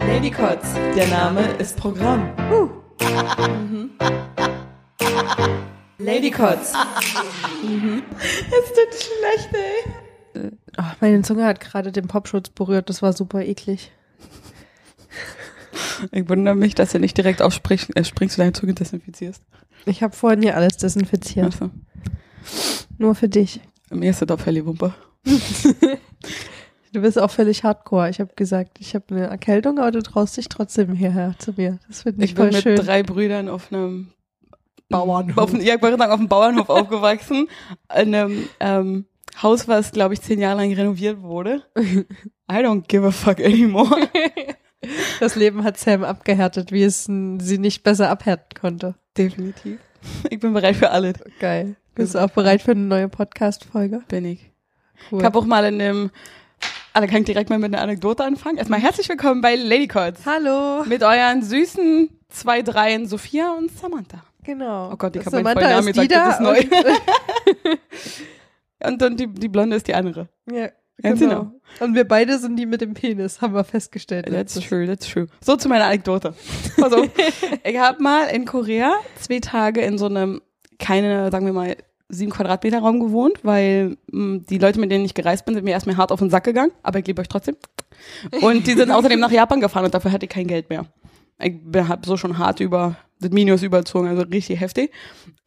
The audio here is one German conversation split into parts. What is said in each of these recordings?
Lady Kotz, der Name ist Programm. Lady Kotz. Es tut schlecht, ey. Oh, meine Zunge hat gerade den Popschutz berührt, das war super eklig. Ich wundere mich, dass du nicht direkt aufspringst, äh, springst und deine Zunge desinfizierst. Ich habe vorhin hier alles desinfiziert. Also, Nur für dich. mir ist das doch völlig Wumpe. Du bist auch völlig hardcore. Ich habe gesagt, ich habe eine Erkältung, aber du traust dich trotzdem hierher zu mir. Das finde ich, Ich bin voll mit schön. drei Brüdern auf einem Bauernhof. Auf, einem- ja, ich wollte sagen, auf dem Bauernhof aufgewachsen. In einem ähm, Haus, was, glaube ich, zehn Jahre lang renoviert wurde. I don't give a fuck anymore. Das Leben hat Sam abgehärtet, wie es sie nicht besser abhärten konnte. Definitiv. Ich bin bereit für alles. Geil. Bist du auch bereit für eine neue Podcast-Folge? Bin ich. Cool. Ich habe auch mal in dem, also kann ich direkt mal mit einer Anekdote anfangen. Erstmal herzlich willkommen bei Ladycots. Hallo. Mit euren süßen zwei Dreien Sophia und Samantha. Genau. Oh Gott, ich Das hab meinen vollen Namen ist gesagt, das ist neu. und- Und die, die Blonde ist die andere. ja, Ganz genau. Und wir beide sind die mit dem Penis, haben wir festgestellt. That's letztens. true, that's true. So zu meiner Anekdote. Also, ich habe mal in Korea zwei Tage in so einem, keine, sagen wir mal, sieben Quadratmeter Raum gewohnt, weil mh, die Leute, mit denen ich gereist bin, sind mir erstmal hart auf den Sack gegangen, aber ich liebe euch trotzdem. Und die sind außerdem nach Japan gefahren und dafür hatte ich kein Geld mehr. Ich habe so schon hart über das Minus überzogen, also richtig heftig.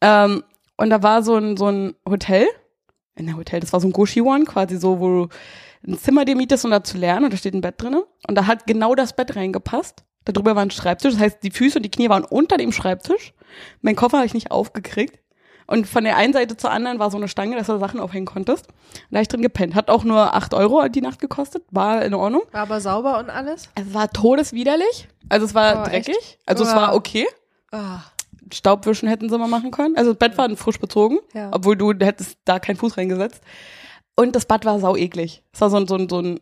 Ähm, und da war so ein, so ein Hotel, in der Hotel, das war so ein Goshiwon, quasi so, wo du ein Zimmer dir mietest, um da zu lernen und da steht ein Bett drinne und da hat genau das Bett reingepasst. Darüber war ein Schreibtisch, das heißt, die Füße und die Knie waren unter dem Schreibtisch. Mein Koffer habe ich nicht aufgekriegt. Und von der einen Seite zur anderen war so eine Stange, dass du Sachen aufhängen konntest. Da hab ich drin gepennt. Hat auch nur acht Euro die Nacht gekostet. War in Ordnung. War aber sauber und alles? Es war todeswiderlich. Also es war Oh, dreckig. echt? Also es Oh. war okay. Ah, Staubwischen hätten sie mal machen können. Also das Bett war frisch bezogen, Ja. obwohl du hättest da keinen Fuß reingesetzt. Und das Bad war sau eklig. Es war so ein, so ein, so ein,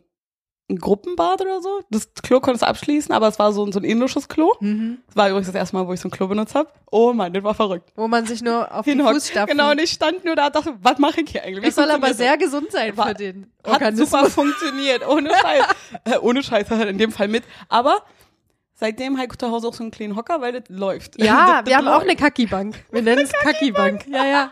ein Gruppenbad oder so. Das Klo konntest du abschließen, aber es war so ein, so ein indisches Klo. mhm. Das war übrigens das erste Mal, wo ich so ein Klo benutzt habe. Oh Mann, das war verrückt. Wo man sich nur auf die Hinhockt. Fußstapfen... Genau, und ich stand nur da und dachte, was mache ich hier eigentlich? Das soll aber sehr gesund sein War- für den das? Hat Organismus. super funktioniert, ohne Scheiß. äh, ohne Scheiß halt in dem Fall mit. Aber seitdem habe ich zu Hause auch so einen kleinen Hocker, weil das läuft. Ja, Das- wir das haben auch läuft. eine Kacki-Bank. Wir nennen es Kacki-Bank. Ja, ja.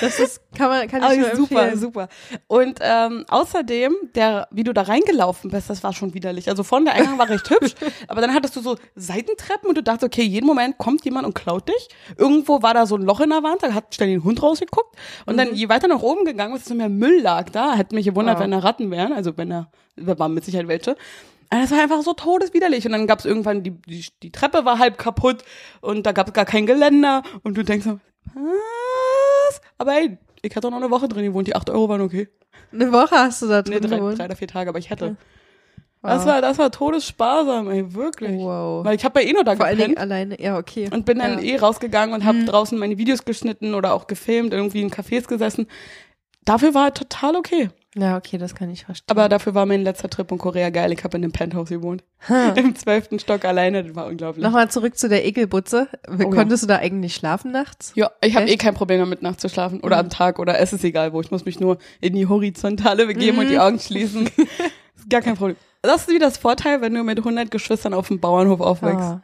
Das ist, kann man, kann ich Ah, nur super, empfehlen. super. Und ähm, außerdem, der, wie du da reingelaufen bist, das war schon widerlich. Also von der Eingang war recht hübsch, aber dann hattest du so Seitentreppen und du dachtest, okay, jeden Moment kommt jemand und klaut dich. Irgendwo war da so ein Loch in der Wand, da hat ständig ein Hund rausgeguckt. Und dann, je weiter nach oben gegangen ist, desto mehr Müll lag da. Hätte mich gewundert, Oh. wenn da Ratten wären. Also wenn da, da waren mit Sicherheit welche. Aber das war einfach so todeswiderlich. Und dann gab es irgendwann, die, die, die Treppe war halb kaputt und da gab es gar kein Geländer. Und du denkst so, was? Aber ey, ich hatte noch eine Woche drin gewohnt, die 8 Euro waren okay. Eine Woche hast du da Nee, drin drei, gewohnt. drei oder vier Tage, aber ich hätte. Wow. Das war, das war todessparsam, ey, wirklich. Wow. Weil ich habe ja eh nur da Vor allen Dingen gepennt alleine, ja, okay. und bin dann ja. eh rausgegangen und habe Mhm. draußen meine Videos geschnitten oder auch gefilmt, irgendwie in Cafés gesessen. Dafür war er total okay. Ja, okay, das kann ich verstehen. Aber dafür war mein letzter Trip in Korea geil. Ich habe in einem Penthouse gewohnt. Ha. Im zwölften Stock alleine, das war unglaublich. Nochmal zurück zu der Ekelbutze. Oh ja. Konntest du da eigentlich schlafen nachts? Ja, ich habe eh kein Problem damit, nachts zu schlafen oder am Tag oder es ist egal wo. Ich muss mich nur in die Horizontale begeben und die Augen schließen. ist gar kein Problem. Das ist wie das Vorteil, wenn du mit 100 Geschwistern auf dem Bauernhof aufwächst. Ah,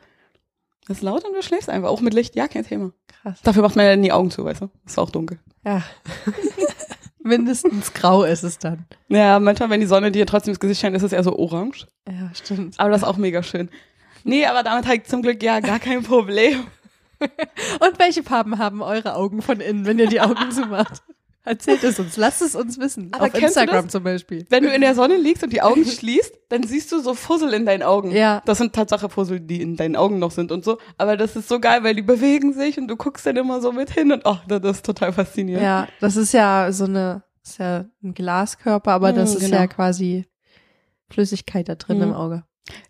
Das ist laut und du schläfst einfach. Auch mit Licht, ja, kein Thema. krass. Dafür macht man ja dann die Augen zu, weißt du? Ist auch dunkel. Ja. Mindestens grau ist es dann. Ja, manchmal, wenn die Sonne dir trotzdem ins Gesicht scheint, ist es eher so orange. Ja, stimmt. Aber das ist auch mega schön. Nee, aber damit habe ich zum Glück ja gar kein Problem. Und welche Farben haben eure Augen von innen, wenn ihr die Augen zumacht? Erzählt es uns, lasst es uns wissen. Aber Auf Instagram zum Beispiel. Wenn du in der Sonne liegst und die Augen schließt, dann siehst du so Fussel in deinen Augen. Ja. Das sind Tatsache Fussel, die in deinen Augen noch sind und so. Aber das ist so geil, weil die bewegen sich und du guckst dann immer so mit hin und oh, das ist total faszinierend. Ja, das ist ja so eine, ist ja ein Glaskörper, aber das Mm, ist genau. ja quasi Flüssigkeit da drin Mhm. im Auge.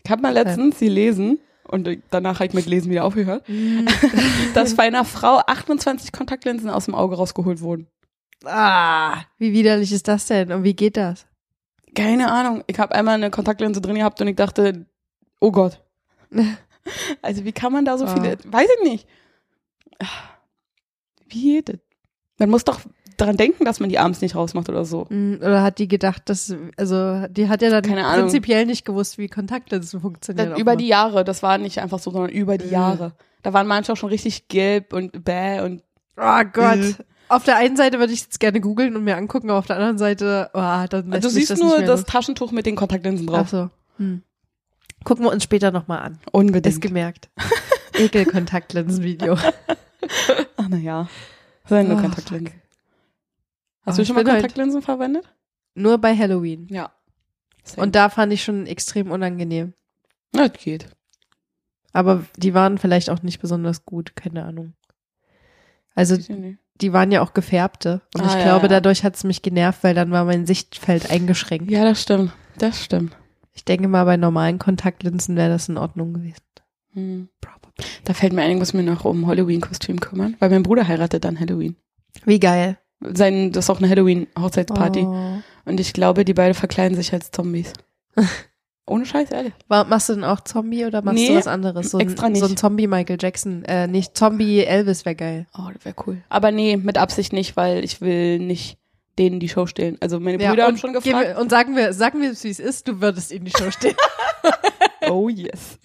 Ich habe mal letztens gelesen und danach habe ich mit Lesen wieder aufgehört, dass bei einer Frau 28 Kontaktlinsen aus dem Auge rausgeholt wurden. Ah, wie widerlich ist das denn? Und wie geht das? Keine Ahnung. Ich habe einmal eine Kontaktlinse drin gehabt und ich dachte, oh Gott. Also wie kann man da so Ah. viele, weiß ich nicht. Wie geht das? Man muss doch daran denken, dass man die abends nicht rausmacht oder so. Mm, Oder hat die gedacht, dass, also die hat ja dann Keine Ahnung. prinzipiell nicht gewusst, wie Kontaktlinsen funktionieren. Dann über offenbar. die Jahre, das war nicht einfach so, sondern über die Mhm. Jahre. Da waren manche auch schon richtig gelb und bäh und Oh Gott. Auf der einen Seite würde ich jetzt gerne googeln und mir angucken, aber auf der anderen Seite, oh, dann lässt du mich siehst das nur nicht mehr das los. Taschentuch mit den Kontaktlinsen Ach drauf. so. Hm. Gucken wir uns später nochmal an. Unbedingt. Ist gemerkt. Ekel-Kontaktlinsen-Video. Ach naja. Sind nur Oh, Kontaktlinsen. Oh, Hast du ich schon mal bin halt- Kontaktlinsen verwendet? Nur bei Halloween. Ja. Und da fand ich schon extrem unangenehm. Ja, das geht. Aber die waren vielleicht auch nicht besonders gut, keine Ahnung. Also die waren ja auch gefärbte. Und Ah, ich ja, glaube, ja. dadurch hat es mich genervt, weil dann war mein Sichtfeld eingeschränkt. Ja, das stimmt. Das stimmt. Ich denke mal, bei normalen Kontaktlinsen wäre das in Ordnung gewesen. Hm. Da fällt mir ein, ich muss mir noch um Halloween-Kostüm kümmern, weil mein Bruder heiratet dann Halloween. Wie geil. Sein, das ist auch eine Halloween-Hochzeitsparty. Oh. Und ich glaube, die beiden verkleiden sich als Zombies. Ohne Scheiß, ehrlich. Machst du denn auch Zombie oder machst Nee, du was anderes? So ein, extra nicht. So ein Zombie Michael Jackson. Äh, nicht Zombie Elvis wäre geil. Oh, das wäre cool. Aber nee, mit Absicht nicht, weil ich will nicht denen die Show stehlen. Also meine Ja, Brüder haben schon gefragt. wir- Und sagen wir, sagen wir wie es ist, du würdest in die Show stehen. Oh yes.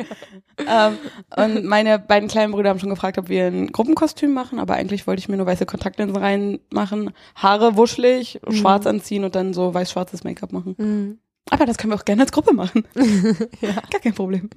ähm, und meine beiden kleinen Brüder haben schon gefragt, ob wir ein Gruppenkostüm machen, aber eigentlich wollte ich mir nur weiße Kontaktlinsen reinmachen, Haare wuschelig, Mhm. schwarz anziehen und dann so weiß-schwarzes Make-up machen. Mhm. Aber das können wir auch gerne als Gruppe machen. ja. Gar kein Problem.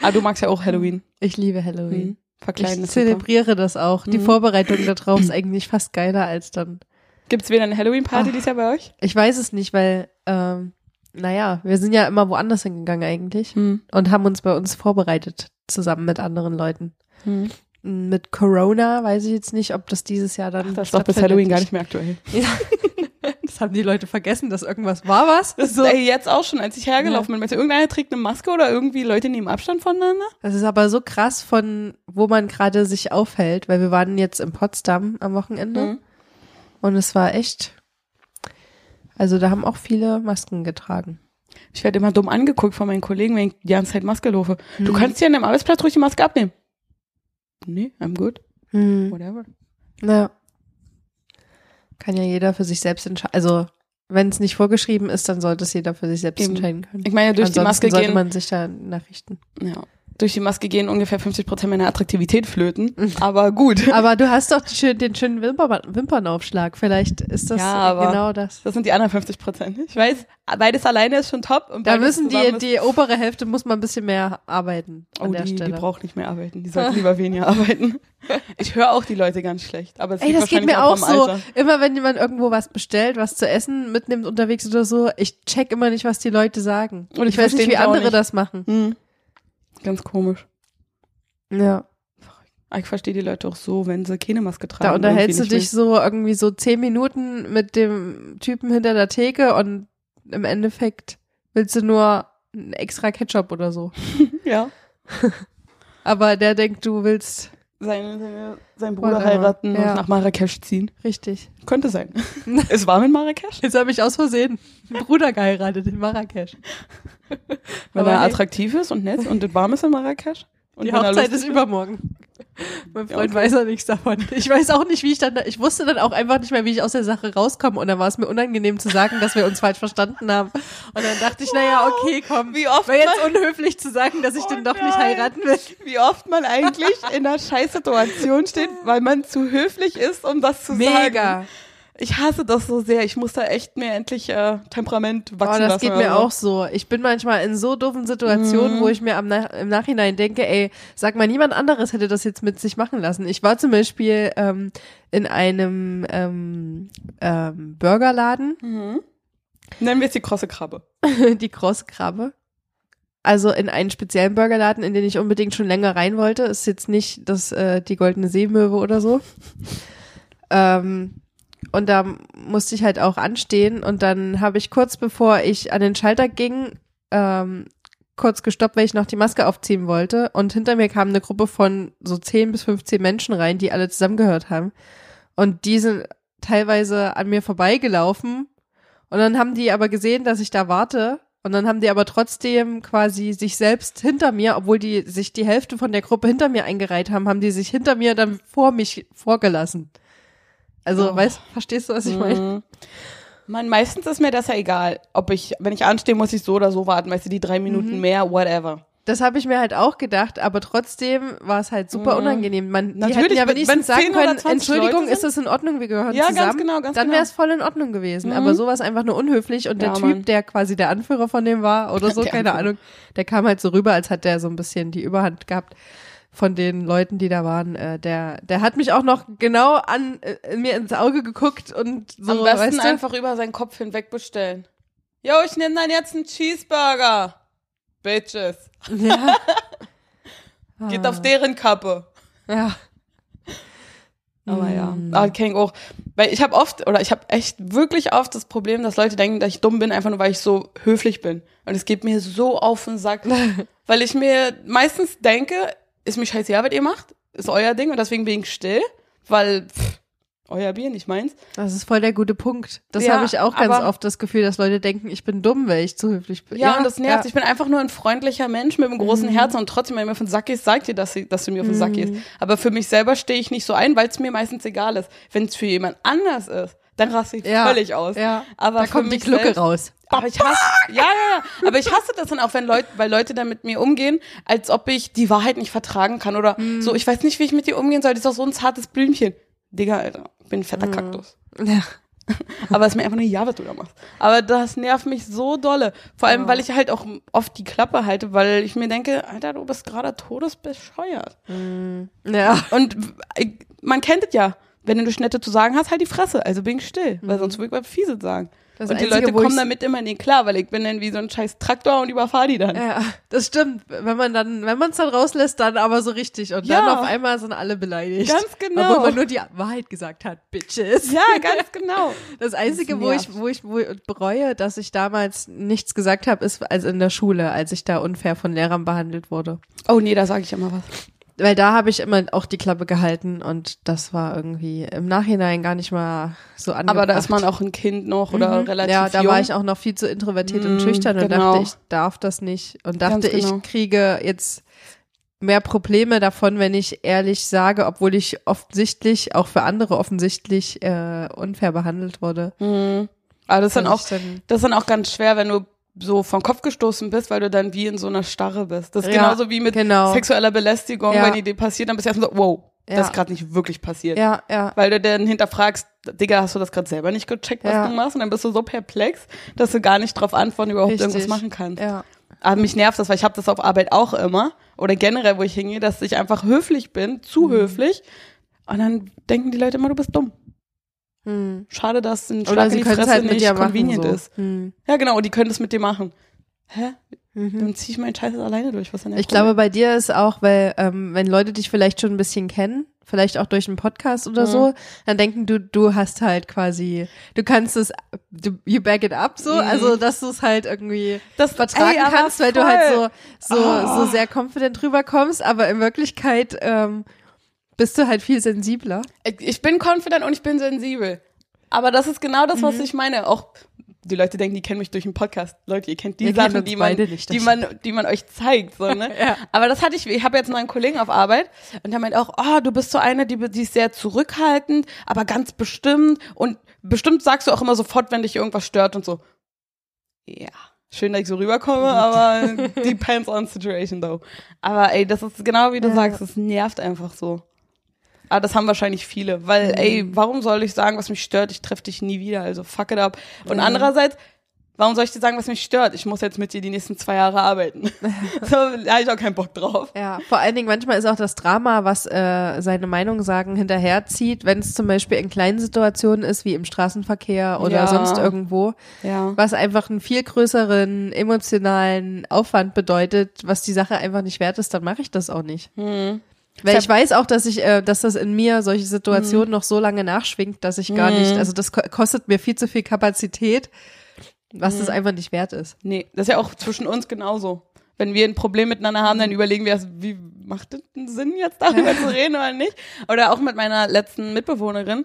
Aber du magst ja auch Halloween. Ich liebe Halloween. Mhm. Verkleiden Ich ist super. zelebriere das auch. Die Mhm. Vorbereitung darauf ist eigentlich fast geiler als dann. Gibt's wieder eine Halloween-Party dieses Jahr bei euch? Ich weiß es nicht, weil, ähm, naja, wir sind ja immer woanders hingegangen eigentlich Hm. und haben uns bei uns vorbereitet, zusammen mit anderen Leuten. Hm. Mit Corona weiß ich jetzt nicht, ob das dieses Jahr dann. Ach, das ist doch bis. Halloween gar nicht mehr aktuell. Ja. Das haben die Leute vergessen, dass irgendwas war was. Das ist ey, jetzt auch schon, als ich hergelaufen bin. Meinst du, irgendeiner trägt eine Maske oder irgendwie Leute nehmen Abstand voneinander? Das ist aber so krass von, wo man gerade sich aufhält, weil wir waren jetzt in Potsdam am Wochenende Mhm. und es war echt, also da haben auch viele Masken getragen. Ich werde immer dumm angeguckt von meinen Kollegen, wenn ich die ganze Zeit Maske laufe. Du Mhm. kannst dir an deinem Arbeitsplatz ruhig die Maske abnehmen. Nee, I'm good. Hm. Whatever. Ja. Kann ja jeder für sich selbst entscheiden. Also, wenn es nicht vorgeschrieben ist, dann sollte es jeder für sich selbst Eben. entscheiden können. Ich meine, durch die Ansonsten Maske sollte gehen, man sich da nachrichten. ja, durch die Maske gehen ungefähr 50 Prozent meiner Attraktivität flöten. Aber gut. Aber du hast doch den schönen Wimper, Wimpernaufschlag. Vielleicht ist das Ja, aber- genau das. Das sind die anderen 50 Prozent. Ich weiß, beides alleine ist schon top. Und Da müssen die, die obere Hälfte muss man ein bisschen mehr arbeiten an Oh, der die, die braucht nicht mehr arbeiten. Die sollte lieber weniger arbeiten. Ich höre auch die Leute ganz schlecht. Aber es Ey, das geht mir auch so. Alter. Immer wenn jemand irgendwo was bestellt, was zu essen mitnimmt unterwegs oder so, ich check immer nicht, was die Leute sagen. Und ich ich weiß nicht, wie andere nicht. das machen. Hm. Ganz komisch. Ja. Aber Ich verstehe die Leute auch so, wenn sie keine Maske tragen. Da und unterhältst du dich so irgendwie so zehn Minuten mit dem Typen hinter der Theke und im Endeffekt willst du nur extra Ketchup oder so. Ja. Aber der denkt, du willst Seine, seine, sein Bruder Whatever. heiraten Ja. und nach Marrakesch ziehen. richtig. Könnte sein. es war mit Marrakesch. Jetzt habe ich aus Versehen einen Bruder geheiratet in Marrakesch. Wenn Aber er hey. attraktiv ist und nett und das warm ist in Marrakesch. Und Die Hochzeit ist übermorgen. Mein Ja, Freund okay. weiß ja nichts davon. Ich weiß auch nicht, wie ich dann, da, ich wusste dann auch einfach nicht mehr, wie ich aus der Sache rauskomme und dann war es mir unangenehm zu sagen, dass wir uns falsch verstanden haben. Und dann dachte ich, naja, okay, komm. Wie oft Wäre jetzt unhöflich zu sagen, dass ich Oh den doch nicht nein. heiraten will. Wie oft man eigentlich in einer Scheißsituation steht, weil man zu höflich ist, um das zu sagen. Mega. Ich hasse das so sehr. Ich muss da echt mir endlich äh, Temperament Oh, wachsen das lassen. geht oder mir so. auch so. Ich bin manchmal in so doofen Situationen, Mhm. wo ich mir am im Nachhinein denke, ey, sag mal, niemand anderes hätte das jetzt mit sich machen lassen. Ich war zum Beispiel ähm, in einem ähm, ähm, Burgerladen, Mhm. Nennen wir es die krosse Krabbe. die Großkrabbe. Also in einen speziellen Burgerladen, in den ich unbedingt schon länger rein wollte. Ist jetzt nicht das äh, die goldene Seemöwe oder so. ähm, und da musste ich halt auch anstehen. Und dann habe ich kurz bevor ich an den Schalter ging, ähm, kurz gestoppt, weil ich noch die Maske aufziehen wollte. Und hinter mir kam eine Gruppe von so 10 bis 15 Menschen rein, die alle zusammengehört haben. Und die sind teilweise an mir vorbeigelaufen. Und dann haben die aber gesehen, dass ich da warte. Und dann haben die aber trotzdem quasi sich selbst hinter mir, obwohl die sich die Hälfte von der Gruppe hinter mir eingereiht haben, haben die sich hinter mir dann vor mich vorgelassen. Also, Oh. weißt, verstehst du, was ich meine? Mhm. Man, meistens ist mir das ja egal, ob ich, wenn ich anstehe, muss ich so oder so warten, weißt du, die drei Mhm. Minuten mehr, whatever. Das habe ich mir halt auch gedacht, aber trotzdem war es halt super Mhm. unangenehm. Man, die Natürlich, hätten ja wenn- wenigstens sagen 10 oder können, 20 Entschuldigung, ist das in Ordnung, wir gehören Ja, ganz zusammen. genau, ganz Dann genau. wäre es voll in Ordnung gewesen. Mhm. Aber sowas einfach nur unhöflich und der Ja, Typ, Mann. der quasi der Anführer von dem war oder so, Der keine Anführer. Ahnung, der kam halt so rüber, als hat der so ein bisschen die Überhand gehabt von den Leuten, die da waren. Äh, der, der hat mich auch noch genau an äh, mir ins Auge geguckt und so, Am besten weißt du? einfach über seinen Kopf hinweg bestellen. Yo, ich nehme dann jetzt einen Cheeseburger. Bitches. Ja. Geht Ah. auf deren Kappe. Ja. Aber ja, Mm. aber kenn ich auch. Weil ich habe oft, oder ich habe echt wirklich oft das Problem, dass Leute denken, dass ich dumm bin, einfach nur weil ich so höflich bin. Und es geht mir so auf den Sack. weil ich mir meistens denke, ist mir scheißegal, was ihr macht, ist euer Ding und deswegen bin ich still, weil pff, euer Bier, nicht meins. Das ist voll der gute Punkt. Das Ja, habe ich auch ganz aber- oft das Gefühl, dass Leute denken, ich bin dumm, weil ich zu höflich bin. Ja, und das nervt. ja. Ich bin einfach nur ein freundlicher Mensch mit einem großen Mhm. Herzen und trotzdem, wenn mir auf den Sack gehst, sag dir, dass, sie- dass du mir auf den Sack gehst. Aber für mich selber stehe ich nicht so ein, weil es mir meistens egal ist. Wenn es für jemand anders ist, dann raste ich Ja, völlig aus. Ja, Aber da kommt die Glucke selbst- raus. Aber ich hasse, ja, ja, ja. Aber ich hasse das dann auch, wenn Leute, weil Leute dann mit mir umgehen, als ob ich die Wahrheit nicht vertragen kann oder Mhm. so. Ich weiß nicht, wie ich mit dir umgehen soll. Das ist doch so ein zartes Blümchen. Digga, Alter, ich bin ein fetter Kaktus. Ja. Aber es ist mir einfach nur ja, was du da machst. Aber das nervt mich so dolle. Vor allem, Ja. weil ich halt auch oft die Klappe halte, weil ich mir denke, Alter, du bist gerade todesbescheuert. Ja. Und man kennt es ja. Wenn du nichts Nette zu sagen hast, halt die Fresse. Also bin ich still. Weil sonst würde ich was Fieses sagen. Das und die Einzige, Leute wo kommen damit immer nicht klar, weil ich bin dann wie so ein scheiß Traktor und überfahre die dann. Ja, das stimmt. Wenn man dann, wenn man es dann rauslässt, dann aber so richtig. Und dann Ja. auf einmal sind alle beleidigt. Ganz genau. Obwohl man nur die Wahrheit gesagt hat. Bitches. Ja, ganz genau. Das Einzige, Das wo ich, wo ich wo ich bereue, dass ich damals nichts gesagt habe, ist als in der Schule, als ich da unfair von Lehrern behandelt wurde. Oh nee, da sage ich immer was. Weil da habe ich immer auch die Klappe gehalten und das war irgendwie im Nachhinein gar nicht mal so angebracht. Aber da ist man auch ein Kind noch oder Mhm. relativ Ja, da jung. war ich auch noch viel zu introvertiert und Mhm, schüchtern und genau. dachte, ich darf das nicht. Und dachte, genau. ich kriege jetzt mehr Probleme davon, wenn ich ehrlich sage, obwohl ich offensichtlich, auch für andere offensichtlich äh, unfair behandelt wurde. Mhm. Aber das ist dann auch, das ist dann auch ganz schwer, wenn du so vom Kopf gestoßen bist, weil du dann wie in so einer Starre bist. Das ist Ja, genauso wie mit genau. sexueller Belästigung, Ja. wenn die dir passiert, dann bist du erstmal so, wow, Ja. das ist gerade nicht wirklich passiert. Ja, ja. Weil du dann hinterfragst, Digga, hast du das gerade selber nicht gecheckt, was Ja. du machst? Und dann bist du so perplex, dass du gar nicht drauf antworten, überhaupt Richtig. irgendwas machen kannst. Ja. Aber mich nervt das, weil ich habe das auf Arbeit auch immer. Oder generell, wo ich hingehe, dass ich einfach höflich bin, Mhm. zu höflich. Und dann denken die Leute immer, du bist dumm. Hm. Schade, dass ein Oder Schlag sie in die Fresse halt mit nicht machen. convenient So. ist. Hm. Ja, genau, die können das mit dir machen. Hä? Mhm. Dann zieh ich meinen Scheiß alleine durch. Was denn Ich Problem? glaube, bei dir ist auch, weil ähm, wenn Leute dich vielleicht schon ein bisschen kennen, vielleicht auch durch einen Podcast oder Mhm. so, dann denken du, du hast halt quasi, du kannst es, du, you back it up so, Mhm. also dass du es halt irgendwie das vertragen ey, kannst, weil du halt voll. so, so, Oh. so sehr confident rüberkommst, aber in Wirklichkeit ähm, bist du halt viel sensibler. Ich- bin confident und ich bin sensibel. Aber das ist genau das, Mhm. was ich meine. Auch die Leute denken, die kennen mich durch einen Podcast. Leute, ihr kennt die Wir Sachen, die man, nicht, das die man, die man euch zeigt, so, ne? Ja. Aber das hatte ich, ich habe jetzt einen neuen Kollegen auf Arbeit und der meint auch, oh, du bist so eine, die, die ist sehr zurückhaltend, aber ganz bestimmt und bestimmt sagst du auch immer sofort, wenn dich irgendwas stört und so. Ja. Schön, dass ich so rüberkomme, aber depends on situation though. Aber ey, das ist genau wie du Ja. sagst, es nervt einfach so. Aber das haben wahrscheinlich viele, weil, Mhm. ey, warum soll ich sagen, was mich stört? Ich treffe dich nie wieder, also fuck it up. Und Mhm. andererseits, warum soll ich dir sagen, was mich stört? Ich muss jetzt mit dir die nächsten zwei Jahre arbeiten. so, da habe ich auch keinen Bock drauf. Ja, vor allen Dingen manchmal ist auch das Drama, was äh, seine Meinung sagen, hinterherzieht, wenn es zum Beispiel in kleinen Situationen ist, wie im Straßenverkehr oder Ja. sonst irgendwo, Ja. was einfach einen viel größeren emotionalen Aufwand bedeutet, was die Sache einfach nicht wert ist, dann mache ich das auch nicht. Hm. Weil Ich weiß auch, dass ich, äh, dass das in mir solche Mhm. Situationen noch so lange nachschwingt, dass ich gar nicht, also das ko kostet mir viel zu viel Kapazität, was Mhm. das einfach nicht wert ist. Nee, das ist ja auch zwischen uns genauso. Wenn wir ein Problem miteinander haben, dann überlegen wir, wie macht das einen Sinn, jetzt darüber zu reden oder nicht? Oder auch mit meiner letzten Mitbewohnerin,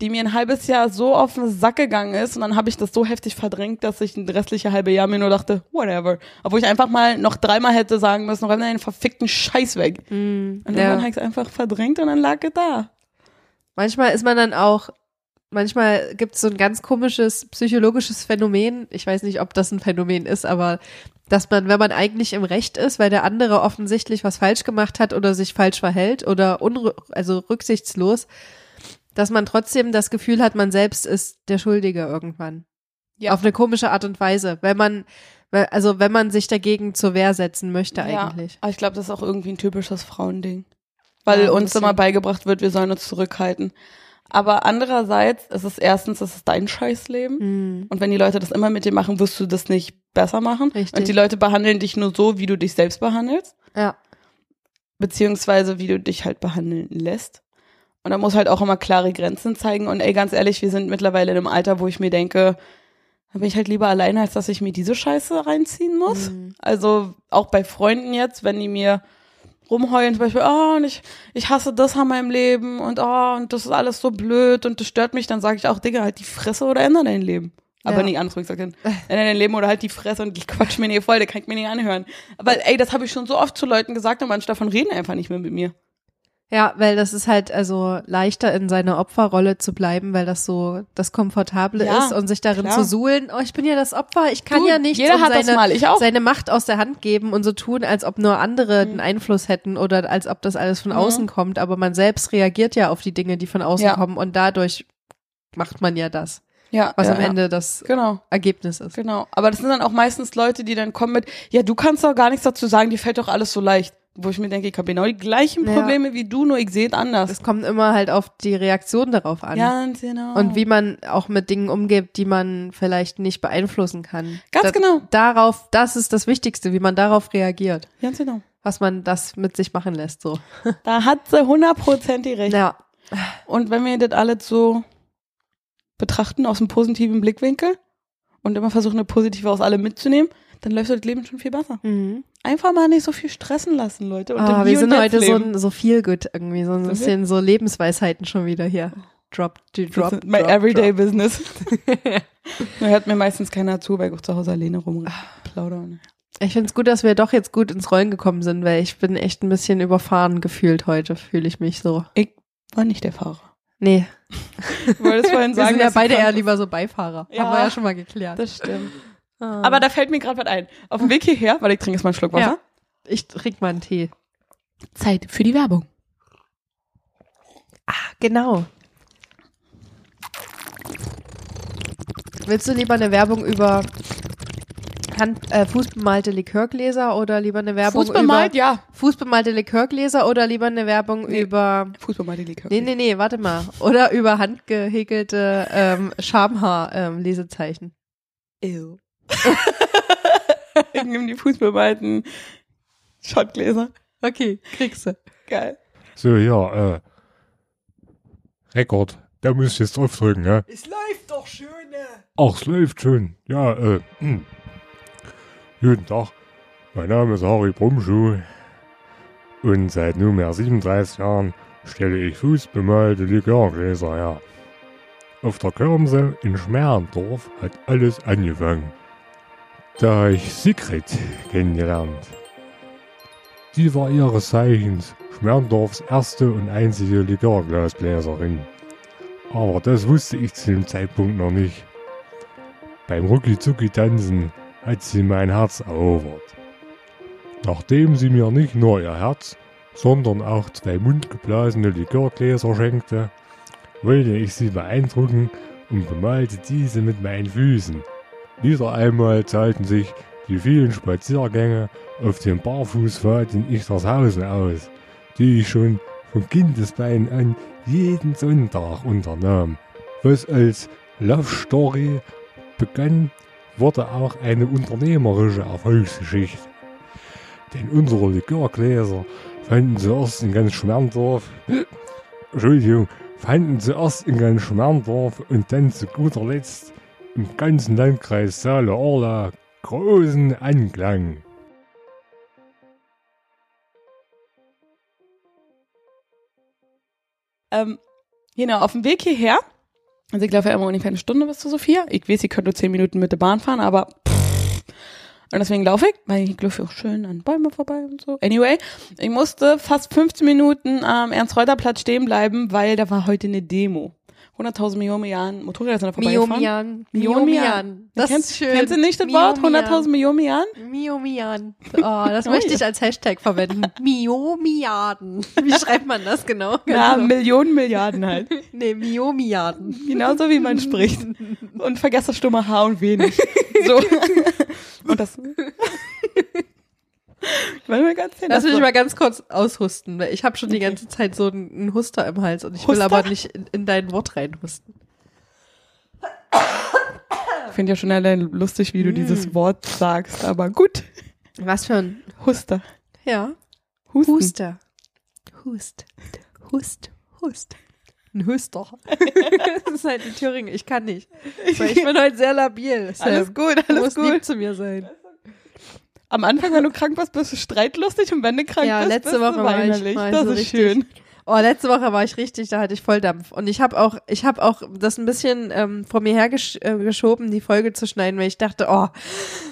die mir ein halbes Jahr so auf den Sack gegangen ist und dann habe ich das so heftig verdrängt, dass ich ein restliche halbe Jahr mir nur dachte, whatever. Obwohl ich einfach mal noch dreimal hätte sagen müssen, räum deinen verfickten Scheiß weg. Und ja. dann habe ich es einfach verdrängt und dann lag es da. Manchmal ist man dann auch manchmal gibt es so ein ganz komisches psychologisches Phänomen. Ich weiß nicht, ob das ein Phänomen ist, aber dass man, wenn man eigentlich im Recht ist, weil der andere offensichtlich was falsch gemacht hat oder sich falsch verhält oder also rücksichtslos, dass man trotzdem das Gefühl hat, man selbst ist der Schuldige irgendwann. Ja. Auf eine komische Art und Weise, weil man, also wenn man sich dagegen zur Wehr setzen möchte Ja, eigentlich. aber ich glaube, das ist auch irgendwie ein typisches Frauending. Weil Ja, uns bisschen. immer beigebracht wird, wir sollen uns zurückhalten. Aber andererseits ist es erstens, es ist dein Scheißleben. Hm. Und wenn die Leute das immer mit dir machen, wirst du das nicht besser machen. Richtig. Und die Leute behandeln dich nur so, wie du dich selbst behandelst. Ja. Beziehungsweise wie du dich halt behandeln lässt. Und da muss halt auch immer klare Grenzen zeigen. Und ey, ganz ehrlich, wir sind mittlerweile in einem Alter, wo ich mir denke, da bin ich halt lieber alleine, als dass ich mir diese Scheiße reinziehen muss. Mhm. Also auch bei Freunden jetzt, wenn die mir rumheulen, zum Beispiel, oh, und ich, ich hasse das an meinem Leben und oh, und das ist alles so blöd und das stört mich, dann sage ich auch, Digga, halt die Fresse oder ändere dein Leben. Aber Ja. nicht andersrum gesagt, dann ändere dein Leben oder halt die Fresse und ich quatsch mir nicht voll, der kann ich mir nicht anhören. Aber ey, das habe ich schon so oft zu Leuten gesagt und manche davon reden einfach nicht mehr mit mir. Ja, weil das ist halt also leichter in seiner Opferrolle zu bleiben, weil das so das Komfortable Ja, ist und sich darin klar. zu suhlen, oh, ich bin ja das Opfer, ich kann Du, ja nichts jeder hat das seine, mal, ich auch. seine Macht aus der Hand geben und so tun, als ob nur andere Mhm. einen Einfluss hätten oder als ob das alles von außen kommt, aber man selbst reagiert ja auf die Dinge, die von außen Ja. kommen und dadurch macht man ja das, Ja, was ja, am. Ende das Genau. Ergebnis ist. Genau. Aber das sind dann auch meistens Leute, die dann kommen mit, ja, du kannst doch gar nichts dazu sagen, dir fällt doch alles so leicht. Wo ich mir denke, ich habe genau die gleichen Ja. Probleme wie du, nur ich sehe es anders. Es kommt immer halt auf die Reaktion darauf an. Ganz genau. Und wie man auch mit Dingen umgeht, die man vielleicht nicht beeinflussen kann. Ganz Da- genau. Darauf, das ist das Wichtigste, wie man darauf reagiert. Ganz genau. Was man das mit sich machen lässt, so. Da hat sie hundertprozentig recht. Ja. Und wenn wir das alles so betrachten aus einem positiven Blickwinkel und immer versuchen, eine positive aus allem mitzunehmen, dann läuft das Leben schon viel besser. Mhm. Einfach mal nicht so viel stressen lassen, Leute. Und Ah, wir sind heute so, leben. so viel gut irgendwie, so ein Sind wir? bisschen so Lebensweisheiten schon wieder hier. Drop, drop, Das ist my drop, everyday drop. business. da hört mir meistens keiner zu, weil ich auch zu Hause alleine rumplaudern. Ich finde es gut, dass wir doch jetzt gut ins Rollen gekommen sind, weil ich bin echt ein bisschen überfahren gefühlt heute, fühle ich mich so. Ich war nicht der Fahrer. Nee, Ich wollte es vorhin wir sagen. sind ja beide eher lieber so Beifahrer. Ja. Haben wir ja schon mal geklärt. Das stimmt. Ah. Aber da fällt mir gerade was ein. Auf dem Weg hierher, weil ich trinke jetzt mal einen Schluck Wasser. Ja. ich trink mal einen Tee. Zeit für die Werbung. Genau. Willst du lieber eine Werbung über Hand, äh, fußbemalte Likörgläser oder lieber eine Werbung Fußbemalt, über ja. fußbemalte Likörgläser oder lieber eine Werbung Nee. über Fußbemalt, die Likör. Nee, nee, nee, warte mal. Oder über handgehäkelte ähm, Schamhaar-Lesezeichen. Ew. ich nehme die fußbemalten Schottgläser. okay, kriegst du. Geil. So, ja, äh. Rekord. Da muss ich jetzt draufdrücken, ja? Es läuft doch schön, ne? Ach, es läuft schon. Ja, äh. Hm. Guten Tag. Mein Name ist Harry Brummschuh. Und seit nunmehr 37 Jahren stelle ich fußbemalte Likörgläser her. Auf der Kirmse in Schmerndorf hat alles angefangen. Da habe ich Sigrid kennengelernt. Die war ihres Zeichens Schmerndorfs erste und einzige Likörglasbläserin. Aber das wusste ich zu dem Zeitpunkt noch nicht. Beim Rucki-Zucki-Tanzen hat sie mein Herz erobert. Nachdem sie mir nicht nur ihr Herz, sondern auch zwei mundgeblasene Likörgläser schenkte, wollte ich sie beeindrucken und bemalte diese mit meinen Füßen. Wieder einmal zahlten sich die vielen Spaziergänge auf dem Barfußpfad in Ichtershausen aus, die ich schon von Kindesbein an jeden Sonntag unternahm. Was als Love Story begann, wurde auch eine unternehmerische Erfolgsgeschichte. Denn unsere Likörgläser fanden zuerst in ganz Schmerndorf, Entschuldigung, fanden zuerst in ganz Schmerndorf und dann zu guter Letzt im ganzen Landkreis Saale-Orla großen Anklang. Ähm, genau, auf dem Weg hierher, also ich laufe ja immer ungefähr eine Stunde bis zu Sophia. Ich weiß, ich könnte zehn Minuten mit der Bahn fahren, aber pff. und deswegen laufe ich, weil ich laufe auch schön an Bäume vorbei und so. Anyway, ich musste fast 15 Minuten am Ernst-Reuter-Platz stehen bleiben, weil da war heute eine Demo 100.000 Millionen Jahren Motorräder sind da vorbeigefahren. Miomian. Miomian. Das kennst, ist schön. Kennst du nicht das Wort? Miomian. 100.000 Millionen Jahren? Miomian. Oh, das möchte ich als Hashtag verwenden. Miomiaden. Wie schreibt man das genau? Ja, Genau. Millionen Milliarden halt. Nee, Miomiaden. Genauso wie man spricht. Und vergesst das stumme H und W nicht. So. Und das. Wollen wir ganz sehen? Lass mich mal ganz kurz aushusten, weil ich habe schon die ganze Zeit so einen, Huster im Hals und ich will Huster? aber nicht in, in dein Wort reinhusten. Ich finde ja schon allein lustig, wie du Mm. dieses Wort sagst, aber gut. Was für ein Huster. Ja. Husten. Huster. Hust. Hust. Hust. Ein Huster. das ist halt in Thüringen. Ich kann nicht. Weil ich bin heute sehr labil. Alles gut, Du alles musst gut. lieb zu mir sein. Am Anfang, wenn du krank warst, bist du streitlustig und wenn du krank Ja, bist, letzte bist Woche du war ich- weinerlich. war ich das so ist schön. Oh, letzte Woche war ich richtig, da hatte ich Volldampf. Und ich habe auch, ich habe auch das ein bisschen ähm, vor mir hergeschoben, äh, die Folge zu schneiden, weil ich dachte, oh,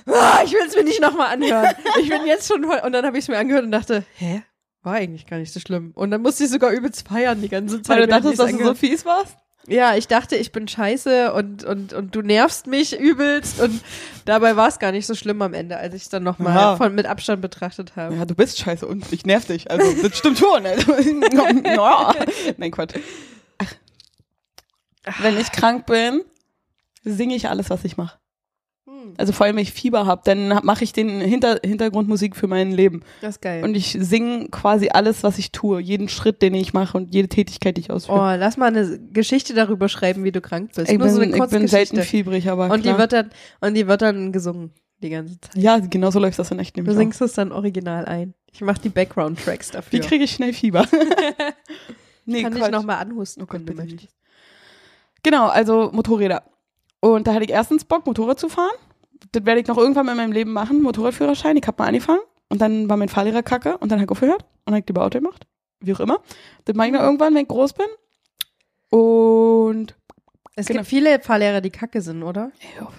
ah, ich will es mir nicht nochmal anhören. Ich bin jetzt schon voll. Und dann habe ich es mir angehört und dachte, hä? War eigentlich gar nicht so schlimm. Und dann musste ich sogar übelst feiern die ganze Zeit. Weil du dachtest, dass du so fies warst? Ja, ich dachte, ich bin scheiße und, und, und du nervst mich übelst. Und dabei war es gar nicht so schlimm am Ende, als ich es dann nochmal von mit Abstand betrachtet habe. Ja, du bist scheiße und ich nerv dich. Also, das stimmt schon. Also. Nein, Quatsch. Wenn ich krank bin, singe ich alles, was ich mache. Hm, Also vor allem, wenn ich Fieber habe, dann mache ich den Hinter Hintergrundmusik für mein Leben. das ist geil. Und ich singe quasi alles, was ich tue. Jeden Schritt, den ich mache und jede Tätigkeit, die ich Oh, ausführe. lass mal eine Geschichte darüber schreiben, wie du krank bist. ich Nur bin, so eine ich bin selten fiebrig, aber und klar. die wird dann und die wird dann gesungen die ganze Zeit. Ja, genau so läuft das in echt Du nämlich auch. singst es dann original ein. Ich mache die Background Tracks Wie dafür. kriege ich schnell Fieber? nee, Kann ich Quatsch. noch mal anhusten, Oh Gott, wenn du möchtest. Genau, also Motorräder. Und da hatte ich erstens Bock, Motorrad zu fahren. Das werde ich noch irgendwann in meinem Leben machen, Motorradführerschein. Ich habe mal angefangen und dann war mein Fahrlehrer kacke und dann habe ich aufgehört und dann habe ich lieber Auto gemacht. Wie auch immer. Das mache ich noch irgendwann, wenn ich groß bin. Und Es Genau. gibt viele Fahrlehrer, die kacke sind, oder?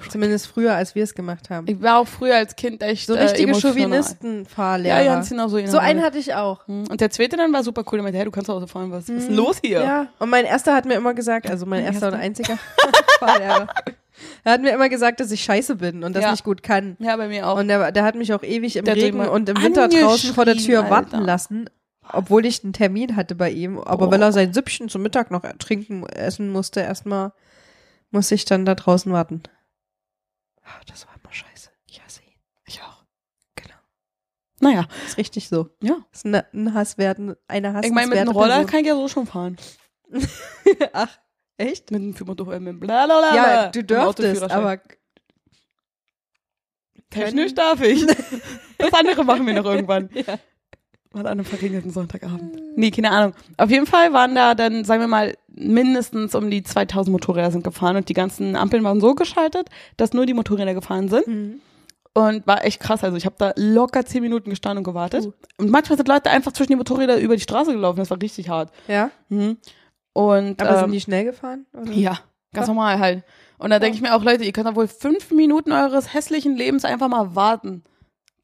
Zumindest früher, als wir es gemacht haben. ich war auch früher als Kind echt So äh, richtige emotional. Chauvinisten-Fahrlehrer. Ja, ganz genau so. so einen hatte ich auch. Mhm. Und der zweite dann war super cool. Der meinte, hey, du kannst Auto fahren. Was, was ist denn Mhm. los hier? Ja, und mein erster hat mir immer gesagt, also mein erster und einziger Fahrlehrer, er hat mir immer gesagt, dass ich scheiße bin und das Ja. nicht gut kann. Ja, bei mir auch. Und der, der hat mich auch ewig im Der Regen und im Winter draußen vor der Tür angeschrien, warten Alter. lassen, obwohl ich einen Termin hatte bei ihm. Aber Oh. weil er sein Süppchen zum Mittag noch trinken, essen musste, erstmal musste ich dann da draußen warten. Ah, Das war immer scheiße. Ich hasse ihn. ich auch. Genau. Naja, Ist richtig so. ja. Ist eine, ein Hasswerten, eine Hassenswerte Ich meine, mit einem Roller Person. kann ich ja so schon fahren. Ach, echt? Mit dem Führmotor, äh, mit blablabla. Ja, du dürftest, aber Technisch darf ich. Das andere machen wir noch irgendwann. Ja. An einem verregneten Sonntagabend. Nee, keine Ahnung. Auf jeden Fall waren da dann, sagen wir mal, mindestens um die 2000 Motorräder sind gefahren und die ganzen Ampeln waren so geschaltet, dass nur die Motorräder gefahren sind. Mhm. Und war echt krass. Also ich habe da locker 10 Minuten gestanden und gewartet. Puh. Und manchmal sind Leute einfach zwischen die Motorräder über die Straße gelaufen. Das war richtig hart. Ja, Mhm. Und aber ähm, sind die schnell gefahren? Oder? Ja, ganz Ja. normal halt. Und da denke ich mir auch, Leute, ihr könnt doch wohl fünf Minuten eures hässlichen Lebens einfach mal warten.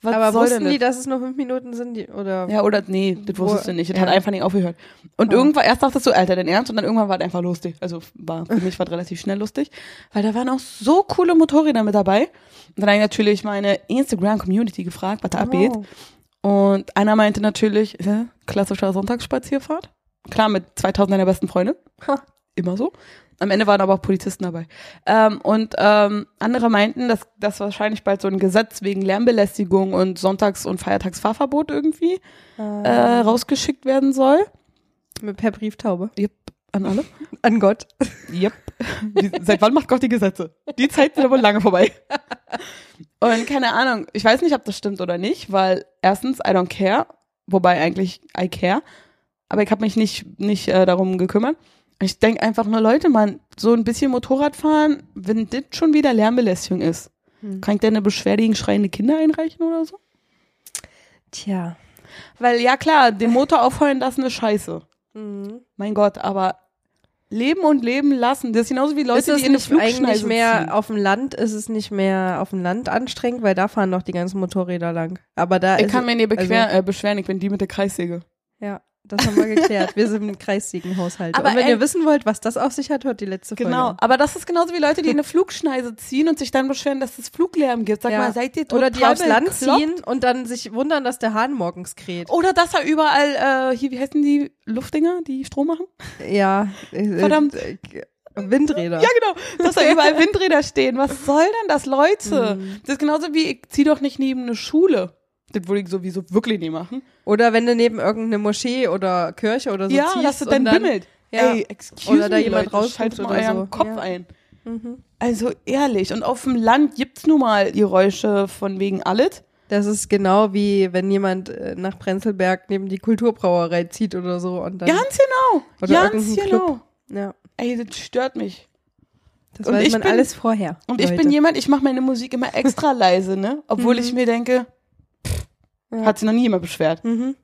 Was aber wussten denn die, das? dass es nur fünf Minuten sind? Die, oder? Ja, oder nee, das wusstest du nicht. Das ja. hat einfach nicht aufgehört. Und Ja. irgendwann, erst dachtest du, Alter, dein Ernst? Und dann irgendwann war es einfach lustig. Also war, für mich war es relativ schnell lustig. Weil da waren auch so coole Motorräder mit dabei. Und dann habe ich natürlich meine Instagram-Community gefragt, was da abgeht. Oh. Und einer meinte natürlich, äh, klassischer Sonntagsspazierfahrt. Klar, mit 2000 deiner besten Freunde. Ha. Immer so. Am Ende waren aber auch Polizisten dabei. Ähm, und ähm, andere meinten, dass das wahrscheinlich bald so ein Gesetz wegen Lärmbelästigung und Sonntags- und Feiertagsfahrverbot irgendwie äh, Äh, rausgeschickt werden soll. per Brieftaube. Yep, an alle. An Gott. Yep. Die, seit wann macht Gott die Gesetze? Die Zeit sind aber lange vorbei. Und keine Ahnung, ich weiß nicht, ob das stimmt oder nicht, weil erstens, I don't care, wobei eigentlich I care, aber ich habe mich nicht, nicht äh, darum gekümmert. Ich denke einfach nur, Leute, man, so ein bisschen Motorrad fahren, wenn das schon wieder Lärmbelästigung ist, Hm. kann ich denn eine Beschwerde gegen schreiende Kinder einreichen oder so? Tja. Weil ja klar, den Motor aufheulen lassen ist scheiße. Mhm. Mein Gott, aber leben und leben lassen, das ist genauso wie Leute, die in nicht eigentlich mehr ziehen. auf dem Land? Ist es nicht mehr auf dem Land anstrengend, weil da fahren noch die ganzen Motorräder lang. Aber da Ich kann mir nicht also- äh, beschweren, ich bin die mit der Kreissäge. ja. Das haben wir geklärt. Wir sind Kreissiegenhaushalte. Aber Und wenn ey- ihr wissen wollt, was das auf sich hat, hört die letzte Genau, Folge. aber das ist genauso wie Leute, die eine Flugschneise ziehen und sich dann beschweren, dass es Fluglärm gibt. Sag Ja. mal, seid ihr total Oder die aufs Land bekloppt? ziehen und dann sich wundern, dass der Hahn morgens kräht. Oder dass da überall, äh, hier, wie heißen die Luftdinger, die Strom machen? Ja. äh, Verdammt. äh, Windräder. Ja, genau. Dass da überall Windräder stehen. Was soll denn das, Leute? Mhm. Das ist genauso wie, ich zieh doch nicht neben eine Schule. Das würde ich sowieso wirklich nie machen. Oder wenn du neben irgendeine Moschee oder Kirche oder so ja, ziehst dass es dann bimmelt. Ja. Ey, excuse Oder da me, jemand Leute, schaltet mal euren so. Kopf Ja. ein. Mhm. Also ehrlich. Und auf dem Land gibt's nun mal Geräusche von wegen alles. Das ist genau wie wenn jemand äh, nach Prenzlberg neben die Kulturbrauerei zieht oder so und dann Ganz genau. Oder Ganz genau. Club. ja, Ey, das stört mich. das Und weiß ich man bin- alles vorher. Und ich Leute. bin jemand, ich mache meine Musik immer extra leise, ne? Obwohl ich mir denke, Ja. hat sich noch nie jemand beschwert. mhm.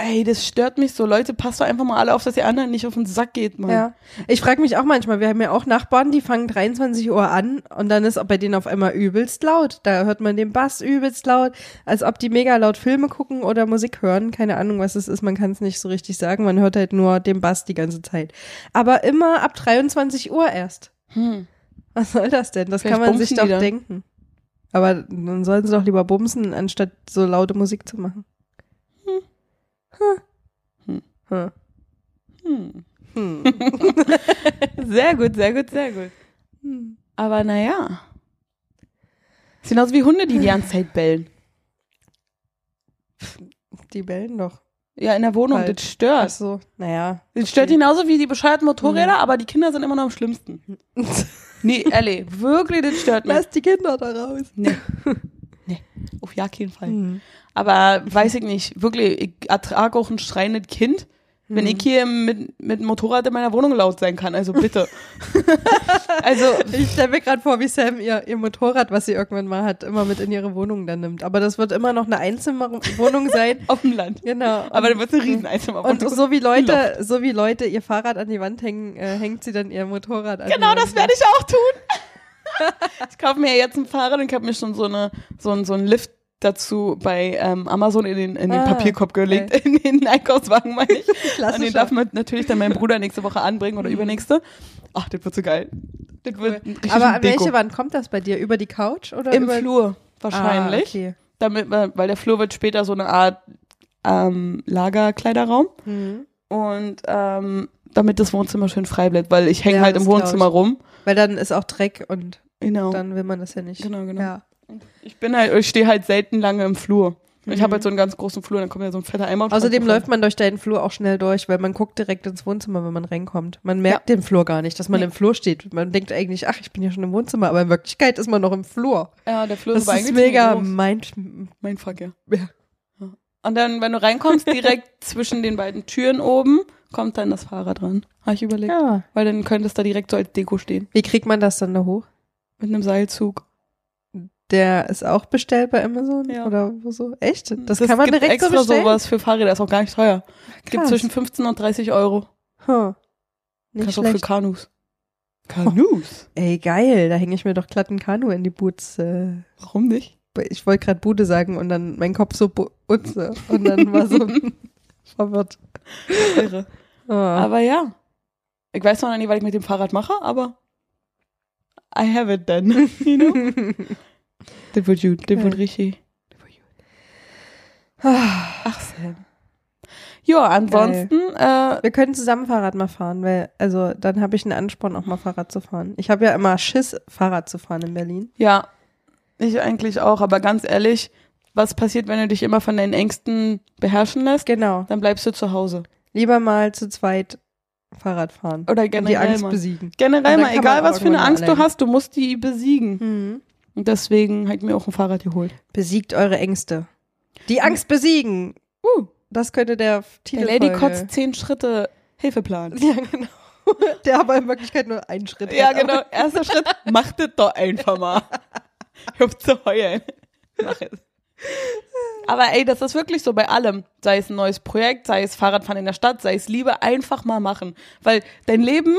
Ey, das stört mich so. Leute, passt doch einfach mal alle auf, dass ihr anderen nicht auf den Sack geht, Mann. Ja. Ich frage mich auch manchmal, wir haben ja auch Nachbarn, die fangen 23 Uhr an und dann ist bei denen auf einmal übelst laut. Da hört man den Bass übelst laut, als ob die mega laut Filme gucken oder Musik hören. Keine Ahnung, was es ist, man kann es nicht so richtig sagen. Man hört halt nur den Bass die ganze Zeit. Aber immer ab 23 Uhr erst. Hm. Was soll das denn? Das Vielleicht kann man sich doch denken. Aber dann sollen sie doch lieber bumsen, anstatt so laute Musik zu machen. Hm. Hm. Hm. Hm. Sehr gut, sehr gut, sehr gut. Hm. Aber naja. Ist genauso wie Hunde, die die ganze Zeit bellen. Die bellen doch. Ja, in der Wohnung, Halt. das Ach stört. so, naja. Das stört genauso wie die bescheuerten Motorräder, Mhm. aber die Kinder sind immer noch am schlimmsten. Nee, ehrlich, wirklich, das stört mich. Lass die Kinder da raus. Nee. Nee, auf ja keinen Fall. Hm. Aber weiß ich nicht, wirklich, ich ertrage auch ein schreiendes Kind, wenn Hm. ich hier mit, mit dem Motorrad in meiner Wohnung laut sein kann. Also bitte. also, Ich stelle mir gerade vor, wie Sam ihr, ihr Motorrad, was sie irgendwann mal hat, immer mit in ihre Wohnung dann nimmt. Aber das wird immer noch eine Einzimmerwohnung sein. auf dem Land. Genau. Aber dann wird es eine riesen Einzimmerwohnung. und so wie Leute, so wie Leute ihr Fahrrad an die Wand hängen, äh, hängt sie dann ihr Motorrad an Genau, das Wand. werde ich auch tun. ich kaufe mir jetzt ein Fahrrad und ich habe mir schon so, eine, so, ein, so einen Lift dazu bei ähm, Amazon in den, in den Ah, Papierkorb gelegt, in den Einkaufswagen, meine ich. Und den darf man natürlich dann mein Bruder nächste Woche anbringen oder übernächste. Ach, das wird so geil. Das wird ein richtig Aber an Deko. welche Wand kommt das bei dir? Über die Couch oder Im Flur wahrscheinlich. Ah, okay. Damit, man- weil der Flur wird später so eine Art ähm, Lagerkleiderraum. Mhm. Und ähm, damit das Wohnzimmer schön frei bleibt, weil ich hänge Ja, halt im Wohnzimmer rum. Weil dann ist auch Dreck und Genau. dann will man das ja nicht. Genau, genau. Ja. Ich bin halt, ich stehe halt selten lange im Flur. Ich Mhm. habe halt so einen ganz großen Flur, dann kommt ja so ein fetter Eimer. Außerdem läuft man durch deinen Flur auch schnell durch, weil man guckt direkt ins Wohnzimmer, wenn man reinkommt. Man merkt den Flur gar nicht, dass man Nee. im Flur steht. Man denkt eigentlich, ach, ich bin ja schon im Wohnzimmer, aber in Wirklichkeit ist man noch im Flur. Ja, der Flur Das ist, aber ist mega mind. Mein Fuck, ja. Ja. Ja. Und dann, wenn du reinkommst, direkt zwischen den beiden Türen oben, kommt dann das Fahrrad dran. Habe ich überlegt. Ja. Weil dann könnte es da direkt so als Deko stehen. Wie kriegt man das dann da hoch? Mit einem Seilzug. Der ist auch bestellt bei Amazon Ja. oder wo so? Echt? Das, kann man gibt direkt so extra bestellen. sowas für Fahrräder, ist auch gar nicht teuer. Es gibt Krass. zwischen 15 und 30 Euro. Huh. Nicht Kannst auch für schlecht. Kanus. Kanus? Ey, geil, da hänge ich mir doch glatt ein Kanu in die Boots. Äh. Warum nicht? Ich wollte gerade Bude sagen und dann mein Kopf so Butze und dann war so verwirrt. Irre. Oh. Aber ja. Ich weiß noch nicht, was ich mit dem Fahrrad mache, aber I have it then. You know? Das wird gut, das wird richtig. Das wird gut. Ach, Sam. Ja, ansonsten, äh, Wir können zusammen Fahrrad mal fahren, weil, also dann habe ich einen Ansporn, auch mal Fahrrad zu fahren. Ich habe ja immer Schiss, Fahrrad zu fahren in Berlin. ja, ich eigentlich auch, aber ganz ehrlich, was passiert, wenn du dich immer von deinen Ängsten beherrschen lässt? Genau. Dann bleibst du zu Hause. Lieber mal zu zweit Fahrrad fahren. Oder Und die generell Angst mal. besiegen. Generell mal, egal was für eine Angst du allein. hast, du musst die besiegen. Mhm. Und deswegen habe ich mir auch ein Fahrrad geholt. Besiegt eure Ängste. Die Angst besiegen. Uh, Das könnte der Titel der Lady Kotz 10 Schritte Hilfeplan. Ja, genau. Der aber in Wirklichkeit nur einen Schritt Ja, hat, genau. Erster Schritt, mach das doch einfach mal. Ich hab zu heulen. Mach es. Aber ey, das ist wirklich so bei allem. Sei es ein neues Projekt, sei es Fahrradfahren in der Stadt, sei es Liebe, einfach mal machen. Weil dein Leben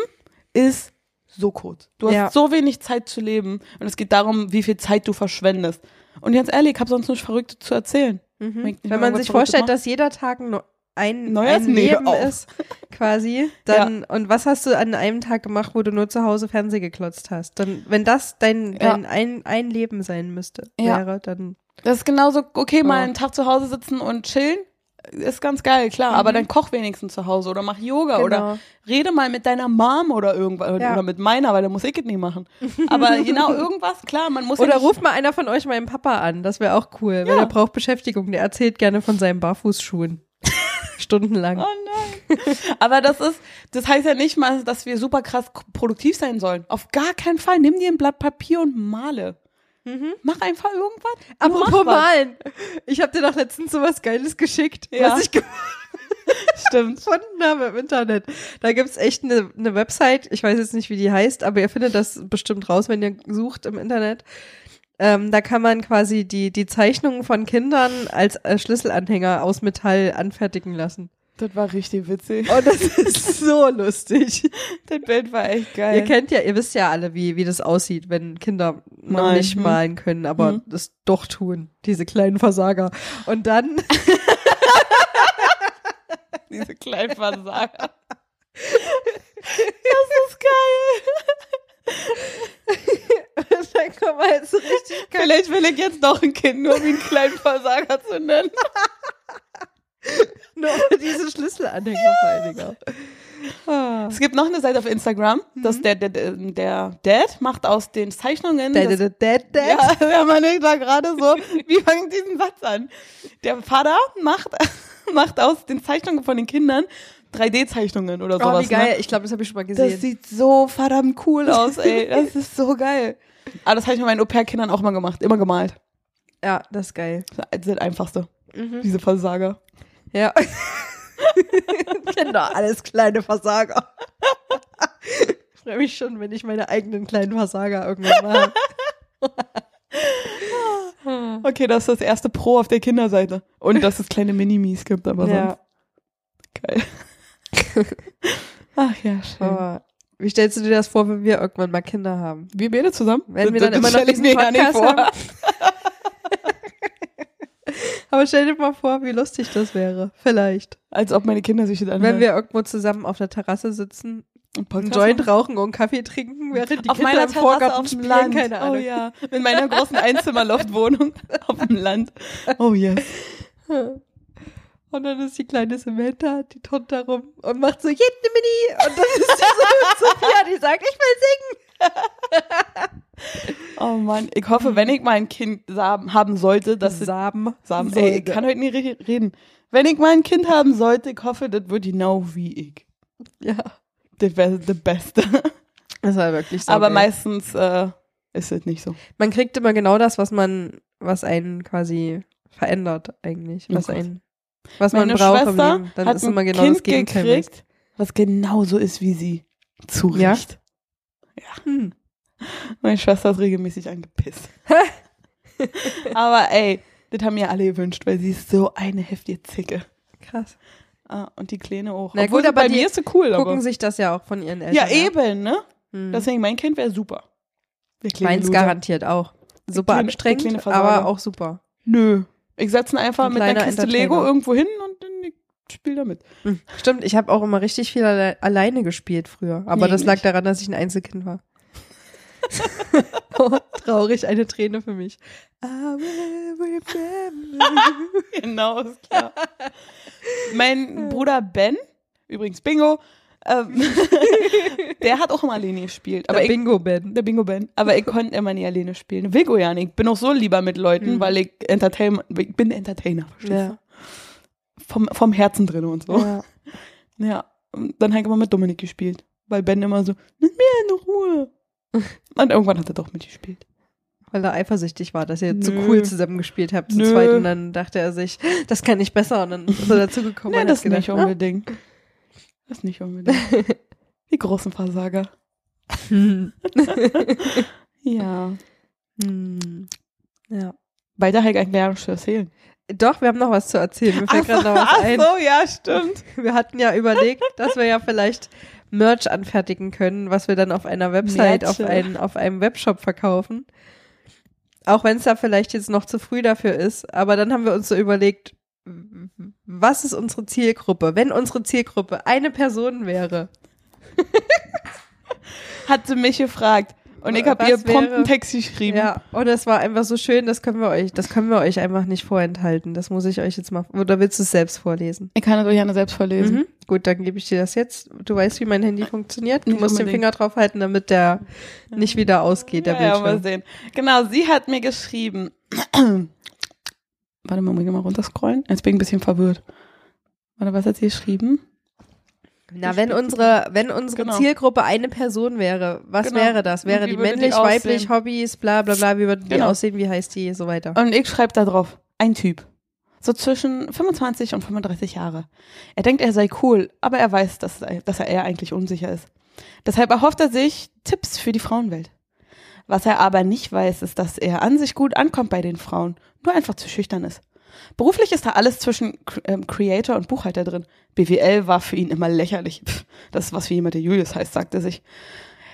ist so kurz. Du hast Ja. so wenig Zeit zu leben und es geht darum, wie viel Zeit du verschwendest. Und ganz ehrlich, ich habe sonst nichts Verrücktes zu erzählen. Nicht Wenn man sich vorstellt, mache. dass jeder Tag, no- ein, Neues? ein Leben auf. ist, quasi, dann, und was hast du an einem Tag gemacht, wo du nur zu Hause Fernseh geklotzt hast? Dann, wenn das dein, Ja. dein ein, ein Leben sein müsste, Ja. wäre, dann, Das ist genauso, okay, mal Ja. einen Tag zu Hause sitzen und chillen, ist ganz geil, klar. Aber dann koch wenigstens zu Hause oder mach Yoga Genau. oder rede mal mit deiner Mom oder irgendwas. Ja. Oder mit meiner, weil da muss ich es nicht machen. Aber genau, irgendwas, klar, man muss Oder ja ruft mal einer von euch meinen Papa an, das wäre auch cool, weil Ja. er braucht Beschäftigung, der erzählt gerne von seinen Barfußschuhen. Stundenlang. Oh nein. Aber das ist, das heißt ja nicht mal, dass wir super krass produktiv sein sollen. Auf gar keinen Fall. Nimm dir ein Blatt Papier und male. Mach einfach irgendwas. Mhm. Apropos malen. Ich habe dir doch letztens so was Geiles geschickt, Ja. was ich Stimmt. gefunden habe im Internet. Da gibt's echt eine eine Website, ich weiß jetzt nicht, wie die heißt, aber ihr findet das bestimmt raus, wenn ihr sucht im Internet. Ähm, da kann man quasi die, die Zeichnungen von Kindern als äh, Schlüsselanhänger aus Metall anfertigen lassen. Das war richtig witzig. Und das ist so lustig. Das Bild war echt geil. Ihr kennt ja, ihr wisst ja alle, wie, wie das aussieht, wenn Kinder noch nicht Hm. malen können, aber Hm. das doch tun, diese kleinen Versager. Und dann Diese kleinen Versager. Das ist geil. dann kommen wir jetzt richtig Vielleicht will ich jetzt noch ein Kind, nur um ihn kleinen Versager zu nennen. nur diese Schlüsselanhänger auch. Ah. Es gibt noch eine Seite auf Instagram, dass der, der, der, der Dad macht aus den Zeichnungen. Dad, das- dad, dad, dad. Ja, der Mann denkt da gerade so, wie ich diesen Satz an? Der Vater macht, macht aus den Zeichnungen von den Kindern 3D-Zeichnungen oder Oh, sowas. wie geil. Ne? Ich glaube, das habe ich schon mal Das gesehen. sieht so verdammt cool aus, ey. Das ist so geil. Aber das habe ich mit meinen Au-pair-Kindern auch mal gemacht. Immer gemalt. ja, das ist geil. Das ist das Einfachste. Mhm. Diese Versager. Ja. genau, alles kleine Versager. ich freue mich schon, wenn ich meine eigenen kleinen Versager irgendwann mache. Okay, das ist das erste Pro auf der Kinderseite. Und dass es kleine Minimis gibt, aber ja. sonst geil. Ach ja, schön. Aber wie stellst du dir das vor, wenn wir irgendwann mal Kinder haben? Wir beide zusammen? Wenn wir dann das immer noch diesen Podcast haben. Aber stell dir mal vor, wie lustig das wäre. Vielleicht. Als ob meine Kinder sich das anhören. Wenn wir irgendwo zusammen auf der Terrasse sitzen, einen einen Joint rauchen und Kaffee trinken, während die auf Kinder meiner im Vorgarten auf dem spielen, Land. keine Ahnung. Oh ja, in meiner großen Einzimmerloftwohnung auf dem Land. Oh yes. Und dann ist die kleine Samantha, die turnt da rum und macht so Mini Und dann ist sie so Sophia, die sagt, ich will singen. Oh Mann, ich hoffe, wenn ich mal ein Kind haben sollte, dass es Samen. Samen, ey, ich kann heute nie richtig reden. Wenn ich mal ein Kind haben sollte, ich hoffe, das wird genau wie ich. Ja. Das wäre das Beste. Das war wirklich so. Aber geil. meistens äh, ist es nicht so. man kriegt immer genau das, was man, was einen quasi verändert eigentlich. Oh Was Gott. einen, was Meine man braucht im Schwester Leben. Dann hat ist immer genau kind das Gegenteil. gekriegt, was genauso ist wie sie. Zu Ja? Recht. Hm. Meine Schwester ist regelmäßig angepisst. Aber ey, das haben mir alle gewünscht, weil sie ist so eine heftige Zicke. Krass. Ah, und die Kleine auch. Na Obwohl gut, aber bei mir ist sie cool. Gucken Aber sich das ja auch von ihren Eltern. ja, eben, ne? Hm. Deswegen, mein Kind wäre super. Meins Loser. garantiert auch. Super kleine- anstrengend, aber auch super. Nö. Ich setze ihn einfach Ein mit einer Kiste. Lego irgendwo hin spiel damit. Hm. Stimmt, ich habe auch immer richtig viel alle alleine gespielt früher. Aber Nee, das lag nicht. daran, dass ich ein Einzelkind war. oh, traurig, eine Träne für mich. I will remember you. Genau, ist klar. mein Bruder Ben, übrigens Bingo, ähm, der hat auch immer alleine gespielt. Aber Der ich, Bingo Ben. der Bingo Ben. Aber ich konnte immer nie alleine spielen. Will ja nicht. Ich bin auch so lieber mit Leuten, Hm. weil ich Entertainment, ich bin Entertainer, verstehst Ja. Vom, vom Herzen drin und so. ja. Ja. Und dann habe ich immer mit Dominik gespielt. Weil Ben immer so, lass mir in Ruhe. Und irgendwann hat er doch mitgespielt. Weil er eifersüchtig war, dass ihr Nö. cool zusammen gespielt habt zu Nö. zweit. Und dann dachte er sich, das kann ich besser. Und dann ist er dazugekommen. Nee, und das gedacht, nicht unbedingt. Das nicht unbedingt. Die großen Versager. ah. Ja. Hm. Ja. Weiter ich eigentlich nicht zu erzählen. Doch, wir haben noch was zu erzählen. Mir fällt gerade noch was ach ein. so, ja, stimmt. Wir hatten ja überlegt, dass wir ja vielleicht Merch anfertigen können, was wir dann auf einer Website, auf, Merche. ein, auf einem Webshop verkaufen. Auch wenn es da vielleicht jetzt noch zu früh dafür ist. Aber dann haben wir uns so überlegt, was ist unsere Zielgruppe? Wenn unsere Zielgruppe eine Person wäre, Hat sie mich gefragt. Und ich habe ihr prompt einen Text geschrieben. ja, und es war einfach so schön, das können wir euch, das können wir euch einfach nicht vorenthalten. Das muss ich euch jetzt mal, oder willst du es selbst vorlesen? Ich kann es euch gerne selbst vorlesen. Mhm. Gut, dann gebe ich dir das jetzt. Du weißt, wie mein Handy funktioniert. Du Nicht musst den unbedingt. Finger drauf halten, damit der nicht wieder ausgeht, der Ja, ja, mal Bildschirm. sehen. Genau, sie hat mir geschrieben. Warte mal, muss ich mal runterscrollen? Jetzt bin ich ein bisschen verwirrt. Warte, was hat sie geschrieben? Na, wenn unsere, wenn unsere Genau. Zielgruppe eine Person wäre, was Genau. wäre das? Wäre die würde die männlich, weiblich? Hobbys, bla bla bla, wie würde die Genau. aussehen, wie heißt die, so weiter. Und ich schreibe da drauf, ein Typ. So zwischen 25 und 35 Jahre. Er denkt, er sei cool, aber er weiß, dass, dass er eher eigentlich unsicher ist. Deshalb erhofft er sich Tipps für die Frauenwelt. Was er aber nicht weiß, ist, dass er an sich gut ankommt bei den Frauen, nur einfach zu schüchtern ist. Beruflich ist da alles zwischen ähm, Creator und Buchhalter drin. BWL war für ihn immer lächerlich. Pff, das ist was wie jemand, der Julius heißt, sagt er sich.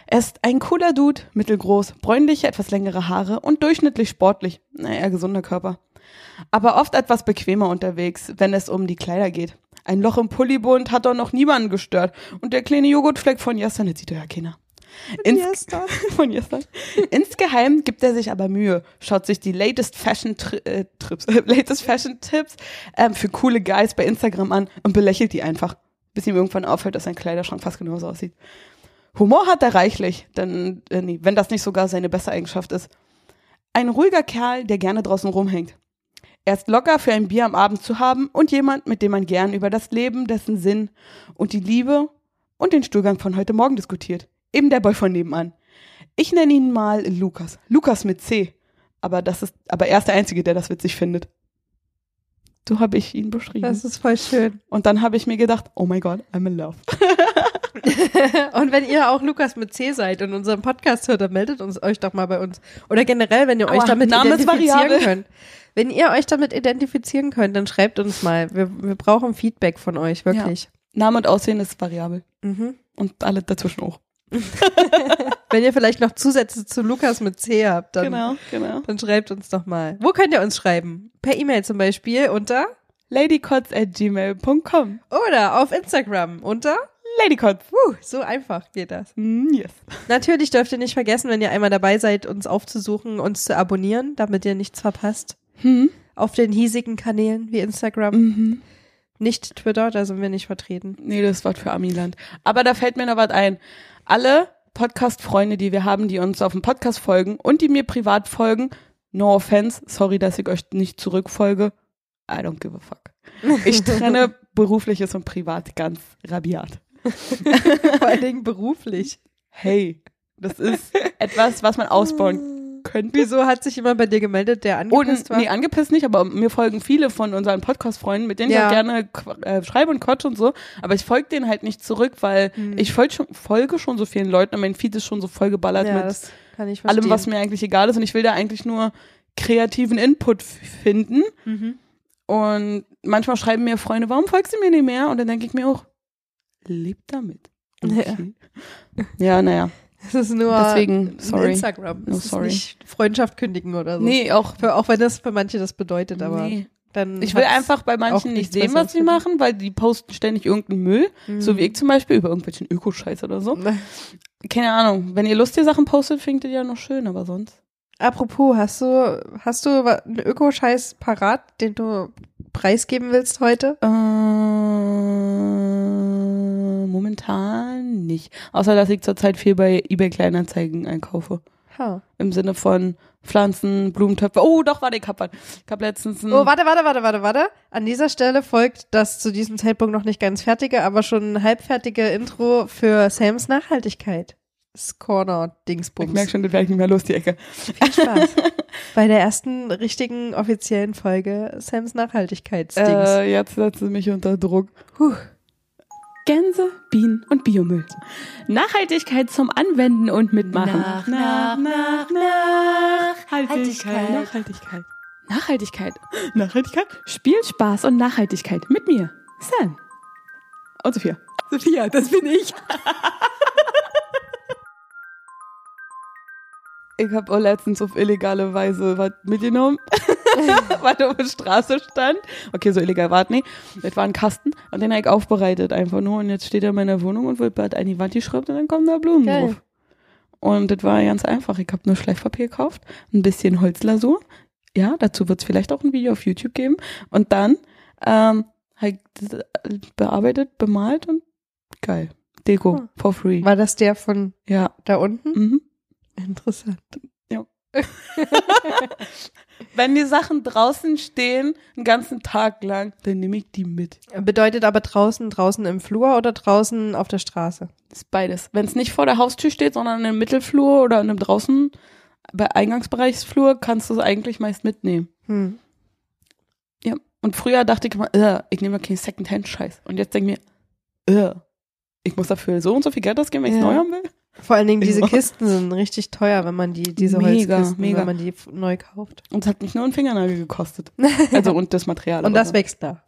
Er ist ein cooler Dude, mittelgroß, bräunliche, etwas längere Haare und durchschnittlich sportlich. Naja, gesunder Körper. Aber oft etwas bequemer unterwegs, wenn es um die Kleider geht. Ein Loch im Pullibund hat doch noch niemanden gestört. Und der kleine Joghurtfleck von das sieht doch ja keiner. Ins von gestern. Insgeheim gibt er sich aber Mühe, schaut sich die latest Fashion äh, Trips, äh, latest Fashion Tipps ähm, für coole Guys bei Instagram an und belächelt die einfach, bis ihm irgendwann auffällt, dass sein Kleiderschrank fast genauso aussieht. Humor hat er reichlich, denn äh, nee, wenn das nicht sogar seine beste Eigenschaft ist. Ein ruhiger Kerl, der gerne draußen rumhängt. Er ist locker für ein Bier am Abend zu haben und jemand, mit dem man gern über das Leben, dessen Sinn und die Liebe und den Stuhlgang von heute Morgen diskutiert. Eben der Boy von nebenan. Ich nenne ihn mal Lukas. Lukas mit C. Aber das ist, aber er ist der Einzige, der das witzig findet. So habe ich ihn beschrieben. Das ist voll schön. und dann habe ich mir gedacht, oh my God, I'm in love. Und wenn ihr auch Lukas mit C seid und unseren Podcast hört, dann meldet uns euch doch mal bei uns. Oder generell, wenn ihr euch Aua, damit Name ist identifizieren könnt. Wenn ihr euch damit identifizieren könnt, dann schreibt uns mal. Wir, wir brauchen Feedback von euch, wirklich. Name und Aussehen ist variabel. Mhm. Und alle dazwischen auch. Wenn ihr vielleicht noch Zusätze zu Lukas mit C habt, dann, genau, genau. dann schreibt uns doch mal. Wo könnt ihr uns schreiben? Per E-Mail zum Beispiel unter ladycots at gmail.com. oder auf Instagram unter. Ladycots. Uh, so einfach geht das. Mm, yes. Natürlich dürft ihr nicht vergessen, wenn ihr einmal dabei seid, uns aufzusuchen, uns zu abonnieren, damit ihr nichts verpasst. Hm? Auf den hiesigen Kanälen wie Instagram. Mhm. Nicht Twitter, da sind wir nicht vertreten. Nee, das ist was für Amiland. Aber da fällt mir noch was ein. Alle Podcast-Freunde, die wir haben, die uns auf dem Podcast folgen und die mir privat folgen, no offense, sorry, dass ich euch nicht zurückfolge. I don't give a fuck. Ich trenne berufliches und privat ganz rabiat. Vor allen Dingen beruflich. Hey, das ist etwas, was man ausbauen könnte. Wieso hat sich jemand bei dir gemeldet, der angepisst Und, war? nee, angepisst nicht, aber mir folgen viele von unseren Podcast-Freunden, mit denen Ja. ich auch gerne äh, schreibe und quatsche und so. Aber ich folge denen halt nicht zurück, weil Hm. ich folge schon, folge schon so vielen Leuten und mein Feed ist schon so vollgeballert ja, mit allem, was mir eigentlich egal ist. Und ich will da eigentlich nur kreativen Input finden. mhm. Und manchmal schreiben mir Freunde, warum folgst du mir nicht mehr? Und dann denke ich mir auch, leb damit. Okay. Ja, naja. Das ist nur Deswegen, sorry. Instagram. No, sorry. nicht Freundschaft kündigen oder so. Nee, auch. Für, auch wenn das für manche das bedeutet, aber nee. dann. Ich will einfach bei manchen nicht sehen, was sie machen, weil die posten ständig irgendeinen Müll. So Mhm. wie ich zum Beispiel über irgendwelchen Ökoscheiß oder so. Keine Ahnung. Wenn ihr lustige Sachen postet, findet ihr ja noch schön, aber sonst. Apropos, hast du, hast du einen Ökoscheiß parat, den du preisgeben willst heute? Äh, momentan nicht. Außer, dass ich zurzeit viel bei eBay Kleinanzeigen einkaufe. Ha. Im Sinne von Pflanzen, Blumentöpfe. Oh, doch, warte, ich hab was. Ich hab letztens ein, Oh, warte, warte, warte, warte, warte. An dieser Stelle folgt das zu diesem Zeitpunkt noch nicht ganz fertige, aber schon halbfertige Intro für Sams Nachhaltigkeit. Das Corner ich Dingsbums. merke schon, das werde ich nicht mehr los, die Ecke. Viel Spaß. Bei der ersten richtigen offiziellen Folge Sams Nachhaltigkeitsdings. Äh, jetzt setzt sie mich unter Druck. Puh. Gänse, Bienen und Biomüll. Nachhaltigkeit zum Anwenden und Mitmachen. Nach, nach, nach, Nachhaltigkeit. Nachhaltigkeit. Nachhaltigkeit. Nachhaltigkeit. Nachhaltigkeit. Spiel, Spaß und Nachhaltigkeit. Mit mir, Sam. Und Sophia. Sophia, das bin ich. Ich habe auch letztens auf illegale Weise was mitgenommen, was auf der Straße stand. Okay, so illegal war es nicht. Das war ein Kasten und den habe ich aufbereitet einfach nur. Und jetzt steht er in meiner Wohnung und wird bald an die Wand geschraubt und dann kommen da Blumen Geil. drauf. Und das war ganz einfach. Ich habe nur Schleifpapier gekauft, ein bisschen Holzlasur. Ja, dazu wird es vielleicht auch ein Video auf YouTube geben. Und dann ähm, habe ich das bearbeitet, bemalt und geil. Deko, Hm. for free. War das der von Ja. da unten? Mhm. Interessant. Wenn die Sachen draußen stehen, einen ganzen Tag lang, dann nehme ich die mit. Bedeutet aber draußen, draußen im Flur oder draußen auf der Straße? Das ist beides. Wenn es nicht vor der Haustür steht, sondern im Mittelflur oder in einem draußen, bei Eingangsbereichsflur, kannst du es eigentlich meist mitnehmen. Hm. Ja. Und früher dachte ich immer, äh, ich nehme keinen Secondhand-Scheiß. Und jetzt denke ich mir, äh, ich muss dafür so und so viel Geld ausgeben, wenn ich es Ja. neu haben will. Vor allen Dingen diese. Kisten sind richtig teuer, wenn man die, diese Mega, Holzkisten, mega. wenn man die neu kauft. Und es hat mich nur einen Fingernagel gekostet. Also und das Material. Und das so. wächst da.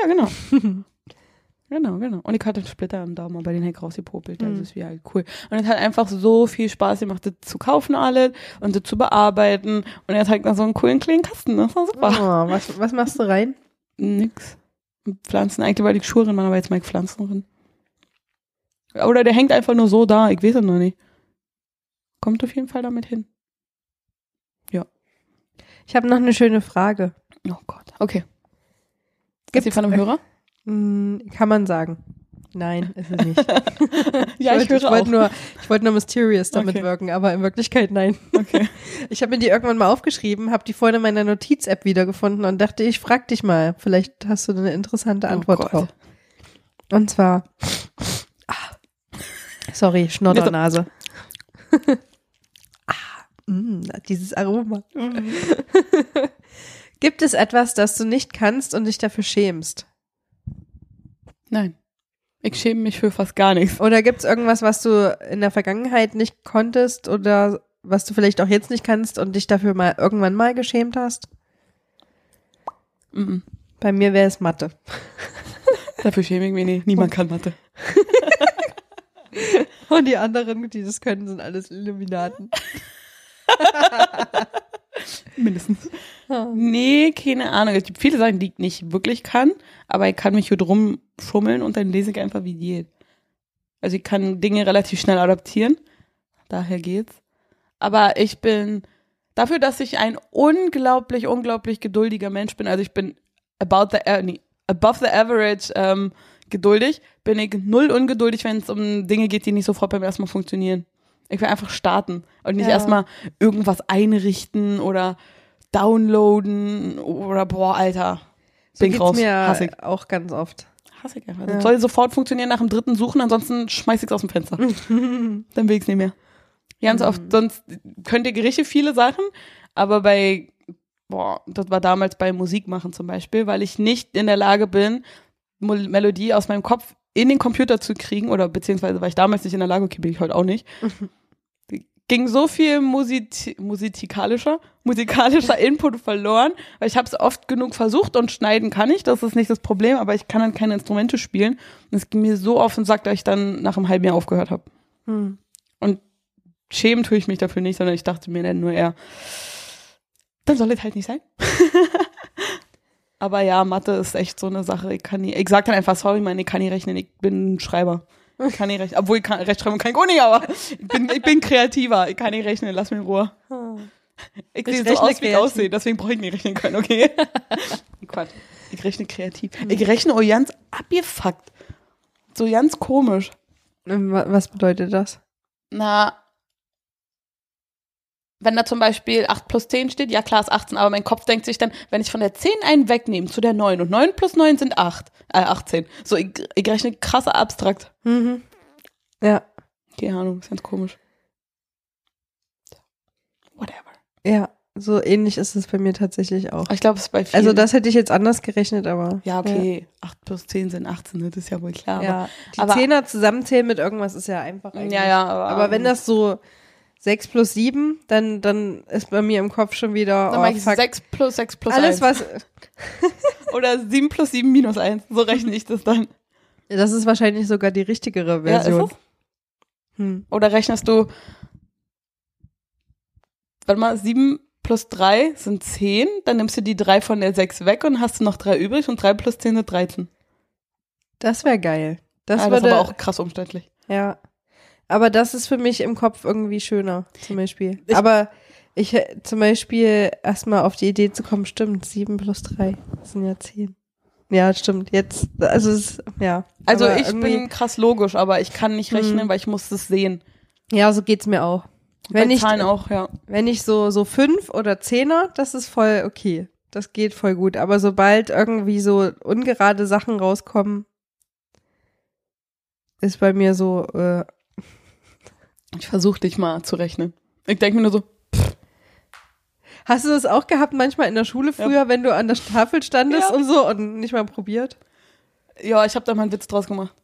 Ja, genau. genau, genau. Und ich hatte einen Splitter im Daumen, aber den Heck rausgepopelt. Also Mhm. ist wieder cool. Und es hat einfach so viel Spaß gemacht, das zu kaufen alle und das zu bearbeiten. Und jetzt halt noch so einen coolen kleinen Kasten. Das war super. Oh, was, was machst du rein? Nix. Pflanzen, eigentlich war die Schuherin, man aber jetzt mal Pflanzenerin. Oder der hängt einfach nur so da, ich weiß es noch nicht. Kommt auf jeden Fall damit hin. Ich habe noch eine schöne Frage. Oh Gott. Okay. Gibt sie von einem Hörer? Hm, kann man sagen. Nein, ist es nicht. ja, ich, wollte- höre wollte auch. nur, ich wollte nur mysterious damit Okay. wirken, aber in Wirklichkeit nein. Okay. Ich habe mir die irgendwann mal aufgeschrieben, habe die vorhin in meiner Notiz-App wiedergefunden und dachte, ich frag dich mal. Vielleicht hast du eine interessante Antwort Oh drauf. Und zwar, sorry, Schnoddernase. ah, mh, dieses Aroma. Gibt es etwas, das du nicht kannst und dich dafür schämst? Nein. Ich schäme mich für fast gar nichts. Oder gibt es irgendwas, was du in der Vergangenheit nicht konntest oder was du vielleicht auch jetzt nicht kannst und dich dafür mal irgendwann mal geschämt hast? Mhm. Bei mir wäre es Mathe. Dafür schäme ich mich nicht. Niemand kann Mathe. Und die anderen, die das können, sind alles Illuminaten. Mindestens. Nee, keine Ahnung. Es gibt viele Sachen, die ich nicht wirklich kann, aber ich kann mich hier drum schummeln und dann lese ich einfach, wie geht. Also ich kann Dinge relativ schnell adaptieren. Daher geht's. Aber ich bin dafür, dass ich ein unglaublich, unglaublich geduldiger Mensch bin. Also ich bin about the, äh, nee, above the average ähm, geduldig. Bin ich null ungeduldig, wenn es um Dinge geht, die nicht sofort beim ersten Mal funktionieren. Ich will einfach starten und nicht Ja. erstmal irgendwas einrichten oder downloaden oder boah, Alter. So Bin ich raus. mir Hasse ich. auch ganz oft. Hasse ich einfach. Ja. Das soll sofort funktionieren nach dem dritten Suchen, ansonsten schmeiß ich es aus dem Fenster. Dann will ich es nicht mehr. Ganz Mhm. oft, sonst könnt ihr Gerichte viele Sachen, aber bei, boah, das war damals bei Musik machen zum Beispiel, weil ich nicht in der Lage bin, Melodie aus meinem Kopf in den Computer zu kriegen, oder beziehungsweise war ich damals nicht in der Lage, okay, bin ich heute auch nicht. Ging so viel Musik musikalischer, musikalischer Input verloren, weil ich habe es oft genug versucht und schneiden kann ich, das ist nicht das Problem, aber ich kann dann keine Instrumente spielen. Und es ging mir so auf den Sack, dass ich dann nach einem halben Jahr aufgehört habe. Hm. Schämen tue ich mich dafür nicht, sondern ich dachte mir dann nur eher, dann soll es halt nicht sein. Aber ja, Mathe ist echt so eine Sache. Ich kann nie, ich sag dann einfach, sorry, Mann, ich kann nie rechnen, ich bin ein Schreiber. Ich kann nicht rechnen, obwohl ich kann, Rechtschreibung kann ich auch nicht, aber ich bin, ich bin kreativer, ich kann nicht rechnen, lass mich in Ruhe. Ich, Ich sehe so aus, wie ich aussehe, deswegen brauche ich nicht rechnen können, okay? Quatsch. Ich rechne kreativ. Ich rechne auch ganz abgefuckt. So ganz komisch. Ähm, wa- Was bedeutet das? Na, wenn da zum Beispiel 8 plus 10 steht, ja klar ist 18, aber mein Kopf denkt sich dann, wenn ich von der 10 einen wegnehme zu der 9 und 9 plus 9 sind 8, äh 18. So, ich, ich rechne krasser abstrakt. Mhm. Ja, Keine Ahnung, ist ganz komisch. Whatever. ja. So ähnlich ist es bei mir tatsächlich auch. Aber ich glaube, es ist bei vielen. Also das hätte ich jetzt anders gerechnet, aber. Ja, okay. 8 plus 10 sind 18, ne? das ist ja wohl klar. Ja, die aber- Zehner zusammenzählen mit irgendwas ist ja einfach Aber, eigentlich. ja, ja, aber. Aber wenn das so 6 plus 7, dann, dann ist bei mir im Kopf schon wieder, Dann oh, mache ich fuck. 6 plus 6 plus Alles, 1. was, Oder 7 plus 7 minus 1. So rechne ich das dann. das ist wahrscheinlich sogar die richtigere Version. Ja, ist es? Hm. Oder rechnest du warte mal, sieben plus drei sind zehn, dann nimmst du die drei von der sechs weg und hast du noch drei übrig und drei plus zehn sind 13. Das wäre geil. Das, ah, das ist aber auch krass umständlich. Ja. Aber das ist für mich im Kopf irgendwie schöner, zum Beispiel. Ich- aber ich äh, zum Beispiel erstmal auf die Idee zu kommen, stimmt, sieben plus drei sind ja zehn. Ja, stimmt. Jetzt, also es, ja. Also Aber ich bin krass logisch, aber ich kann nicht rechnen, Hm. weil ich muss das sehen. Ja, so geht's mir auch. Wenn Bei ich, Zahlen auch, ja. wenn ich so, so fünf oder zehner, das ist voll okay. Das geht voll gut. Aber sobald irgendwie so ungerade Sachen rauskommen, ist bei mir so, äh, Ich versuche dich mal zu rechnen. Ich denke mir nur so, Hast du das auch gehabt manchmal in der Schule früher, wenn du an der Tafel standest Ja. und so und nicht mal probiert? ja, ich habe da mal einen Witz draus gemacht.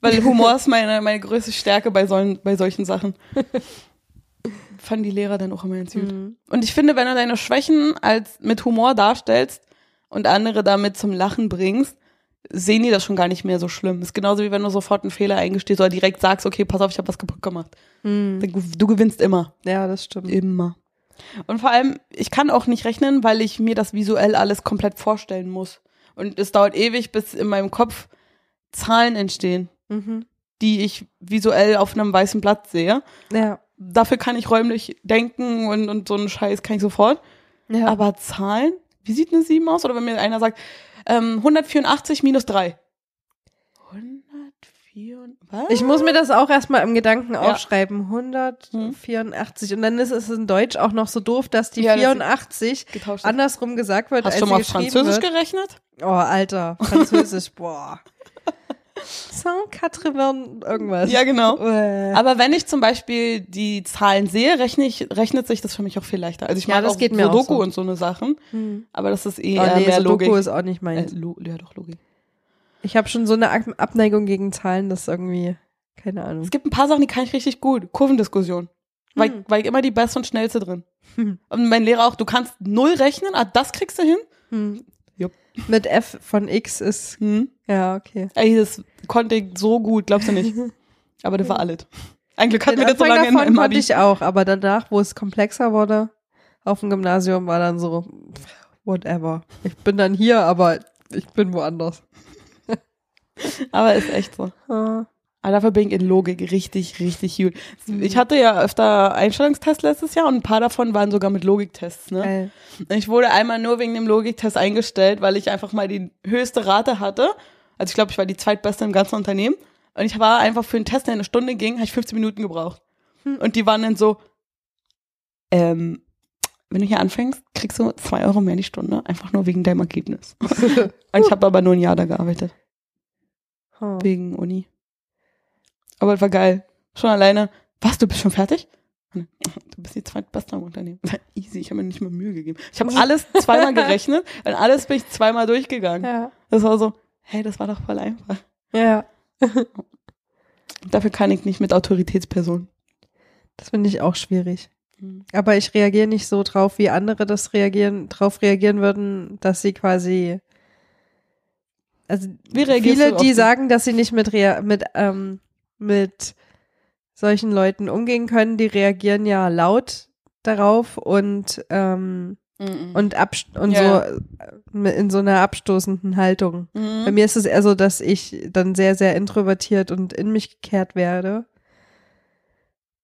Weil Humor ist meine, meine größte Stärke bei, solchen, bei solchen Sachen. Fanden die Lehrer dann auch immer ganz gut. Mhm. Und ich finde, wenn du deine Schwächen als mit Humor darstellst und andere damit zum Lachen bringst, sehen die das schon gar nicht mehr so schlimm. ist genauso wie wenn du sofort einen Fehler eingestehst oder direkt sagst, okay, pass auf, ich habe was kaputt gemacht. Mhm. Du gewinnst immer. Ja, das stimmt. Immer. Und vor allem, ich kann auch nicht rechnen, weil ich mir das visuell alles komplett vorstellen muss. Und es dauert ewig, bis in meinem Kopf Zahlen entstehen, Mhm. die ich visuell auf einem weißen Blatt sehe. Ja. Dafür kann ich räumlich denken und, und so einen Scheiß kann ich sofort. ja. Aber Zahlen? Wie sieht eine 7 aus? Oder wenn mir einer sagt, ähm, 184 minus 3. 104, was? Ich muss mir das auch erstmal im Gedanken Ja. aufschreiben. 184. Und dann ist es in Deutsch auch noch so doof, dass die Ja, das- 84 getauscht. andersrum gesagt wird, Hast als du schon mal geschrieben Französisch wird. gerechnet? Oh, Alter. Französisch, boah. Saint-Quatre-Vingt irgendwas. Ja, genau. Äh. Aber wenn ich zum Beispiel die Zahlen sehe, rechne ich, rechnet sich das für mich auch viel leichter. Also ich Ja, mag auch geht mir auch Sudoku so. und so eine Sachen, Hm. aber das ist eh Oh, eher nee, mehr Sudoku Logik. ist auch nicht Äh, meins. Lo ja, doch, Logik. Ich habe schon so eine Ab- Abneigung gegen Zahlen, das ist irgendwie, keine Ahnung. Es gibt ein paar Sachen, die kann ich richtig gut. Kurvendiskussion. Weil, Hm. weil immer die beste und schnellste drin. Hm. Und mein Lehrer auch, du kannst null rechnen, ah, das kriegst du hin. Hm. Jupp. Mit F von X ist, Hm. Ja, okay. Ey, das konnte ich so gut, glaubst du nicht. Aber das war alles. Ein Glück hatten wir das so lange im, davon im konnte Abi. ich auch, aber danach, wo es komplexer wurde, auf dem Gymnasium war dann so, whatever. Ich bin dann hier, aber ich bin woanders. Aber ist echt so. Ah. Aber dafür bin ich in Logik richtig, richtig gut. Ich hatte ja öfter Einstellungstests letztes Jahr und ein paar davon waren sogar mit Logiktests. Ne? Geil. Ich wurde einmal nur wegen dem Logiktest eingestellt, weil ich einfach mal die höchste Rate hatte. Also ich glaube, ich war die zweitbeste im ganzen Unternehmen. Und ich war einfach für einen Test, der eine Stunde ging, habe ich 15 Minuten gebraucht. Hm. Und die waren dann so, ähm, wenn du hier anfängst, kriegst du zwei Euro mehr die Stunde, einfach nur wegen deinem Ergebnis. Und ich habe aber nur ein Jahr da gearbeitet, Huh. wegen Uni. Aber es war geil. Schon alleine, was, du bist schon fertig? Du bist die zweitbeste im Unternehmen. Easy, ich habe mir nicht mal Mühe gegeben. Ich habe alles zweimal gerechnet und alles bin ich zweimal durchgegangen. Ja. Das war so, hey, das war doch voll einfach. Ja. Dafür kann ich nicht mit Autoritätspersonen. Das finde ich auch schwierig. Mhm. Aber ich reagiere nicht so drauf, wie andere das reagieren, drauf reagieren würden, dass sie quasi, also viele, die sagen, dass sie nicht mit, mit, ähm, mit solchen Leuten umgehen können, die reagieren ja laut darauf und, ähm, Mhm. und, abst und Ja. so äh, in so einer abstoßenden Haltung. Bei Mhm. mir ist es eher so, dass ich dann sehr, sehr introvertiert und in mich gekehrt werde.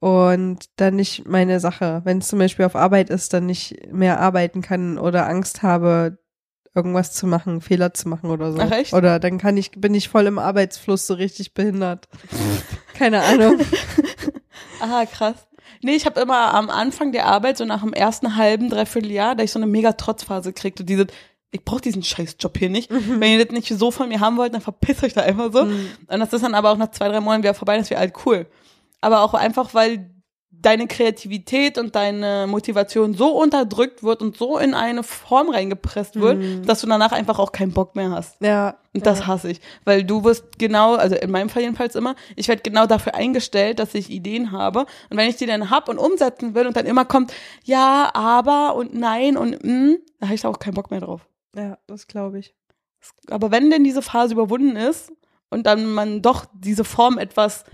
Und dann nicht meine Sache, wenn es zum Beispiel auf Arbeit ist, dann nicht mehr arbeiten kann oder Angst habe, irgendwas zu machen, Fehler zu machen oder so. Ach, echt? Oder dann kann ich, bin ich voll im Arbeitsfluss so richtig behindert. Keine Ahnung. Aha, krass. Nee, ich habe immer am Anfang der Arbeit, so nach dem ersten halben, dreiviertel Jahr, da ich so eine mega Trotzphase kriegte. Diese, ich brauche diesen Scheißjob hier nicht. Wenn ihr das nicht so von mir haben wollt, dann verpisst euch da einfach so. Mhm. Und das ist dann aber auch nach zwei, drei Monaten wieder vorbei, das wäre halt cool. Aber auch einfach, weil deine Kreativität und deine Motivation so unterdrückt wird und so in eine Form reingepresst wird, Mhm. dass du danach einfach auch keinen Bock mehr hast. Ja. Und das hasse ich. Weil du wirst genau, also in meinem Fall jedenfalls immer, ich werde genau dafür eingestellt, dass ich Ideen habe. Und wenn ich die dann hab und umsetzen will und dann immer kommt, ja, aber und nein und mm, da habe ich auch keinen Bock mehr drauf. Ja, das glaube ich. Aber wenn denn diese Phase überwunden ist und dann man doch diese Form etwas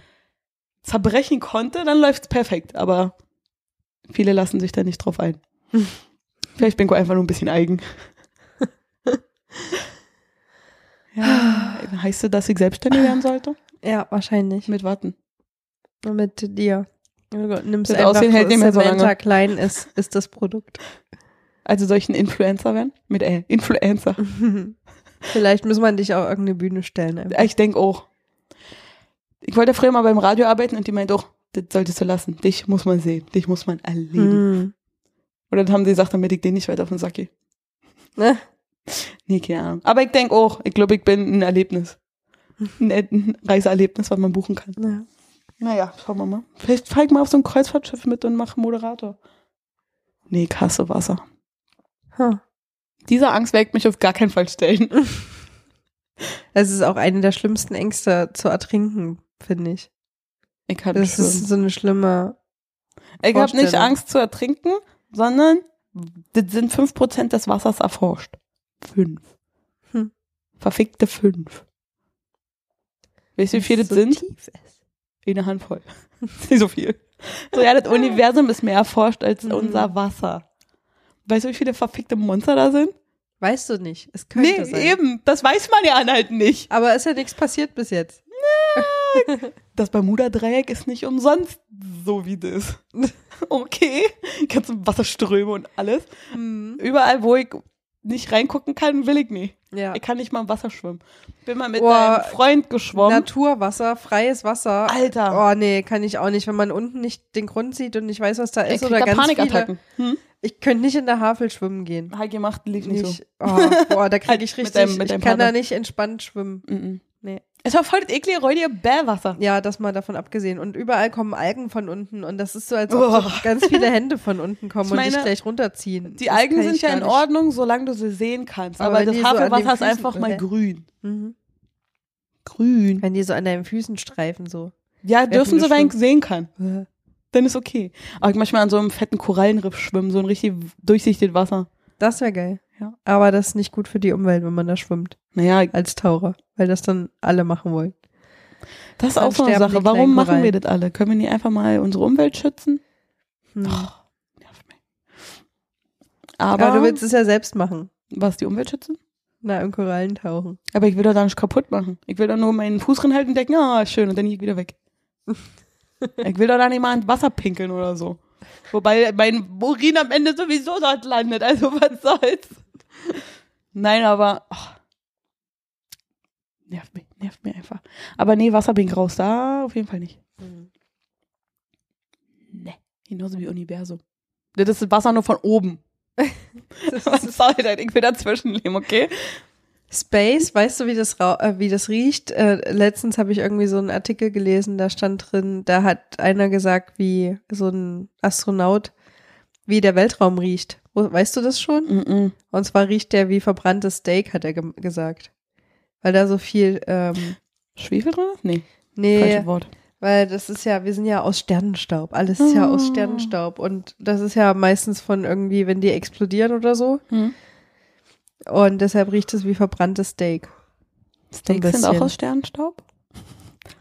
zerbrechen konnte, dann läuft's perfekt. Aber Viele lassen sich da nicht drauf ein. Vielleicht bin ich einfach nur ein bisschen eigen. ja, heißt das, dass ich selbstständig werden sollte? Ja, wahrscheinlich. Mit Warten. Mit dir. Du nimmst Das einfach, Aussehen hält nicht mehr so lange. Klein ist, ist das Produkt. Also soll ich ein Influencer werden? Mit L. Influencer. Vielleicht muss man dich auf irgendeine Bühne stellen. Einfach. Ich denke auch. Ich wollte früher mal beim Radio arbeiten und die meint auch, das solltest du lassen. Dich muss man sehen. Dich muss man erleben. Hm. Oder dann haben sie gesagt, damit ich den nicht weiter auf den Sack gehe. Ne? Nee, keine Ahnung. Aber ich denke auch, ich glaube, ich bin ein Erlebnis. Ein, ein Reiseerlebnis, was man buchen kann. Ja. Naja, schauen wir mal. Vielleicht fahre ich mal auf so ein Kreuzfahrtschiff mit und mache Moderator. Nee, ich hasse Wasser. Huh. Diese Angst werde ich mich auf gar keinen Fall stellen. Es ist auch eine der schlimmsten Ängste zu ertrinken, finde ich. Ich Das schwimmen. ist so eine schlimme. Ich habe nicht. Angst zu ertrinken, sondern das sind 5% des Wassers erforscht. Fünf. Hm. Verfickte fünf. Weißt du, wie viele das so sind? Tief ist. Eine Handvoll. nicht so viel. So, ja, das Universum ist mehr erforscht als Mhm. unser Wasser. Weißt du, wie viele verfickte Monster da sind? Weißt du nicht. Es könnte Nee, sein. eben. Das weiß man ja anhalten nicht. Aber ist ja nichts passiert bis jetzt. Das Bermuda-Dreieck ist nicht umsonst so wie das. Okay. Ganze Wasserströme und alles. Überall, wo ich nicht reingucken kann, will ich nicht. Ja. Ich kann nicht mal im Wasser schwimmen. Bin mal mit Boah, einem Freund geschwommen. Naturwasser, freies Wasser. Alter. Oh nee, kann ich auch nicht. Wenn man unten nicht den Grund sieht und nicht weiß, was da ich ist krieg oder da ganz viele. Panikattacken. Hm? Ich könnte nicht in der Havel schwimmen gehen. Hab ich gemacht, lief nicht, Nicht, oh, boah, da kriege Halt ich mit richtig, deinem- mit ich deinem kann da Partner. nicht entspannt schwimmen. so. Mhm. Es war voll das eklige, räudige Bärwasser. Ja, das mal davon abgesehen. Und überall kommen Algen von unten und das ist so, als ob so Oh. ganz viele Hände von unten kommen Ich und dich meine, gleich runterziehen. Die Das Algen sind ja in. Ordnung, solange du sie sehen kannst. Aber Aber, das die so ist einfach mal grün. Mhm. Grün. Wenn die so an deinen Füßen streifen, so. Ja, dürfen sie, wenn ich sehen kann. Dann ist okay. Aber ich manchmal an so einem fetten Korallenriff schwimmen, so ein richtig durchsichtiges Wasser. Das wäre geil. Ja. Aber das ist nicht gut für die Umwelt, wenn man da schwimmt. Naja, Als Taucher. Weil das dann alle machen wollen. das ist auch so eine Sache. Warum machen wir das alle? Können wir nicht einfach mal unsere Umwelt schützen? Hm. Nervt mich. Aber, Aber du willst es ja selbst machen. was, die Umwelt schützen? Na, im Korallen tauchen. Aber ich will doch da nicht kaputt machen. Ich will doch nur meinen Fuß reinhalten und denken, ah, schön, und dann gehe ich wieder weg. ich will doch da nicht mal ins Wasser pinkeln oder so. Wobei mein Urin am Ende sowieso dort landet, also was soll's. Nein, aber oh, nervt mich, nervt mir einfach. Aber nee, Wasserbink raus, da auf jeden Fall nicht. Nee, genauso wie Universum. Das ist das Wasser nur von oben. Was soll das? Ich will dazwischen leben, okay? Space, weißt du, wie das, äh, wie das riecht? Äh, letztens habe ich irgendwie so einen Artikel gelesen, da stand drin, da hat einer gesagt, wie so ein Astronaut, wie der Weltraum riecht. Weißt du das schon? Mm Und zwar riecht der wie verbranntes Steak, hat er ge gesagt. Weil da so viel, ähm, Schwefel drin? ist? Nee, nee, falsches Wort. weil das ist ja, wir sind ja aus Sternenstaub. Alles ist ja aus Ah. Sternenstaub. Und das ist ja meistens von irgendwie, wenn die explodieren oder so. Hm. Und deshalb riecht es wie verbranntes Steak. Steaks sind auch aus Sternenstaub?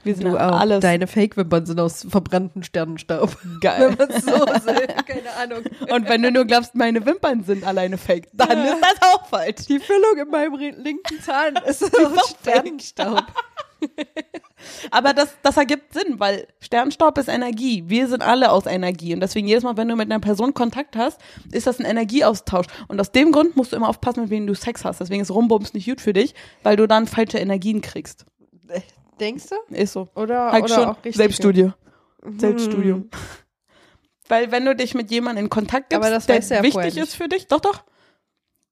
Wir sind Du auch. alles Deine Fake-Wimpern sind aus verbrannten Sternenstaub. geil. Wenn man so sagt, keine Ahnung. Und wenn du nur glaubst, meine Wimpern sind alleine fake, dann Ja. ist das auch falsch. Die Füllung in meinem linken Zahn ist aus Sternenstaub. Aber das, das ergibt Sinn, weil Sternstaub ist Energie. Wir sind alle aus Energie. Und deswegen jedes Mal, wenn du mit einer Person Kontakt hast, ist das ein Energieaustausch. Und aus dem Grund musst du immer aufpassen, mit wem du Sex hast. Deswegen ist Rumbums nicht gut für dich, weil du dann falsche Energien kriegst. Denkst du? Ist so. Oder, Halt oder schon. auch richtig? Selbststudie. Hm. Selbststudium. Weil wenn du dich mit jemandem in Kontakt gibst, das der ja wichtig ist für dich, doch, doch.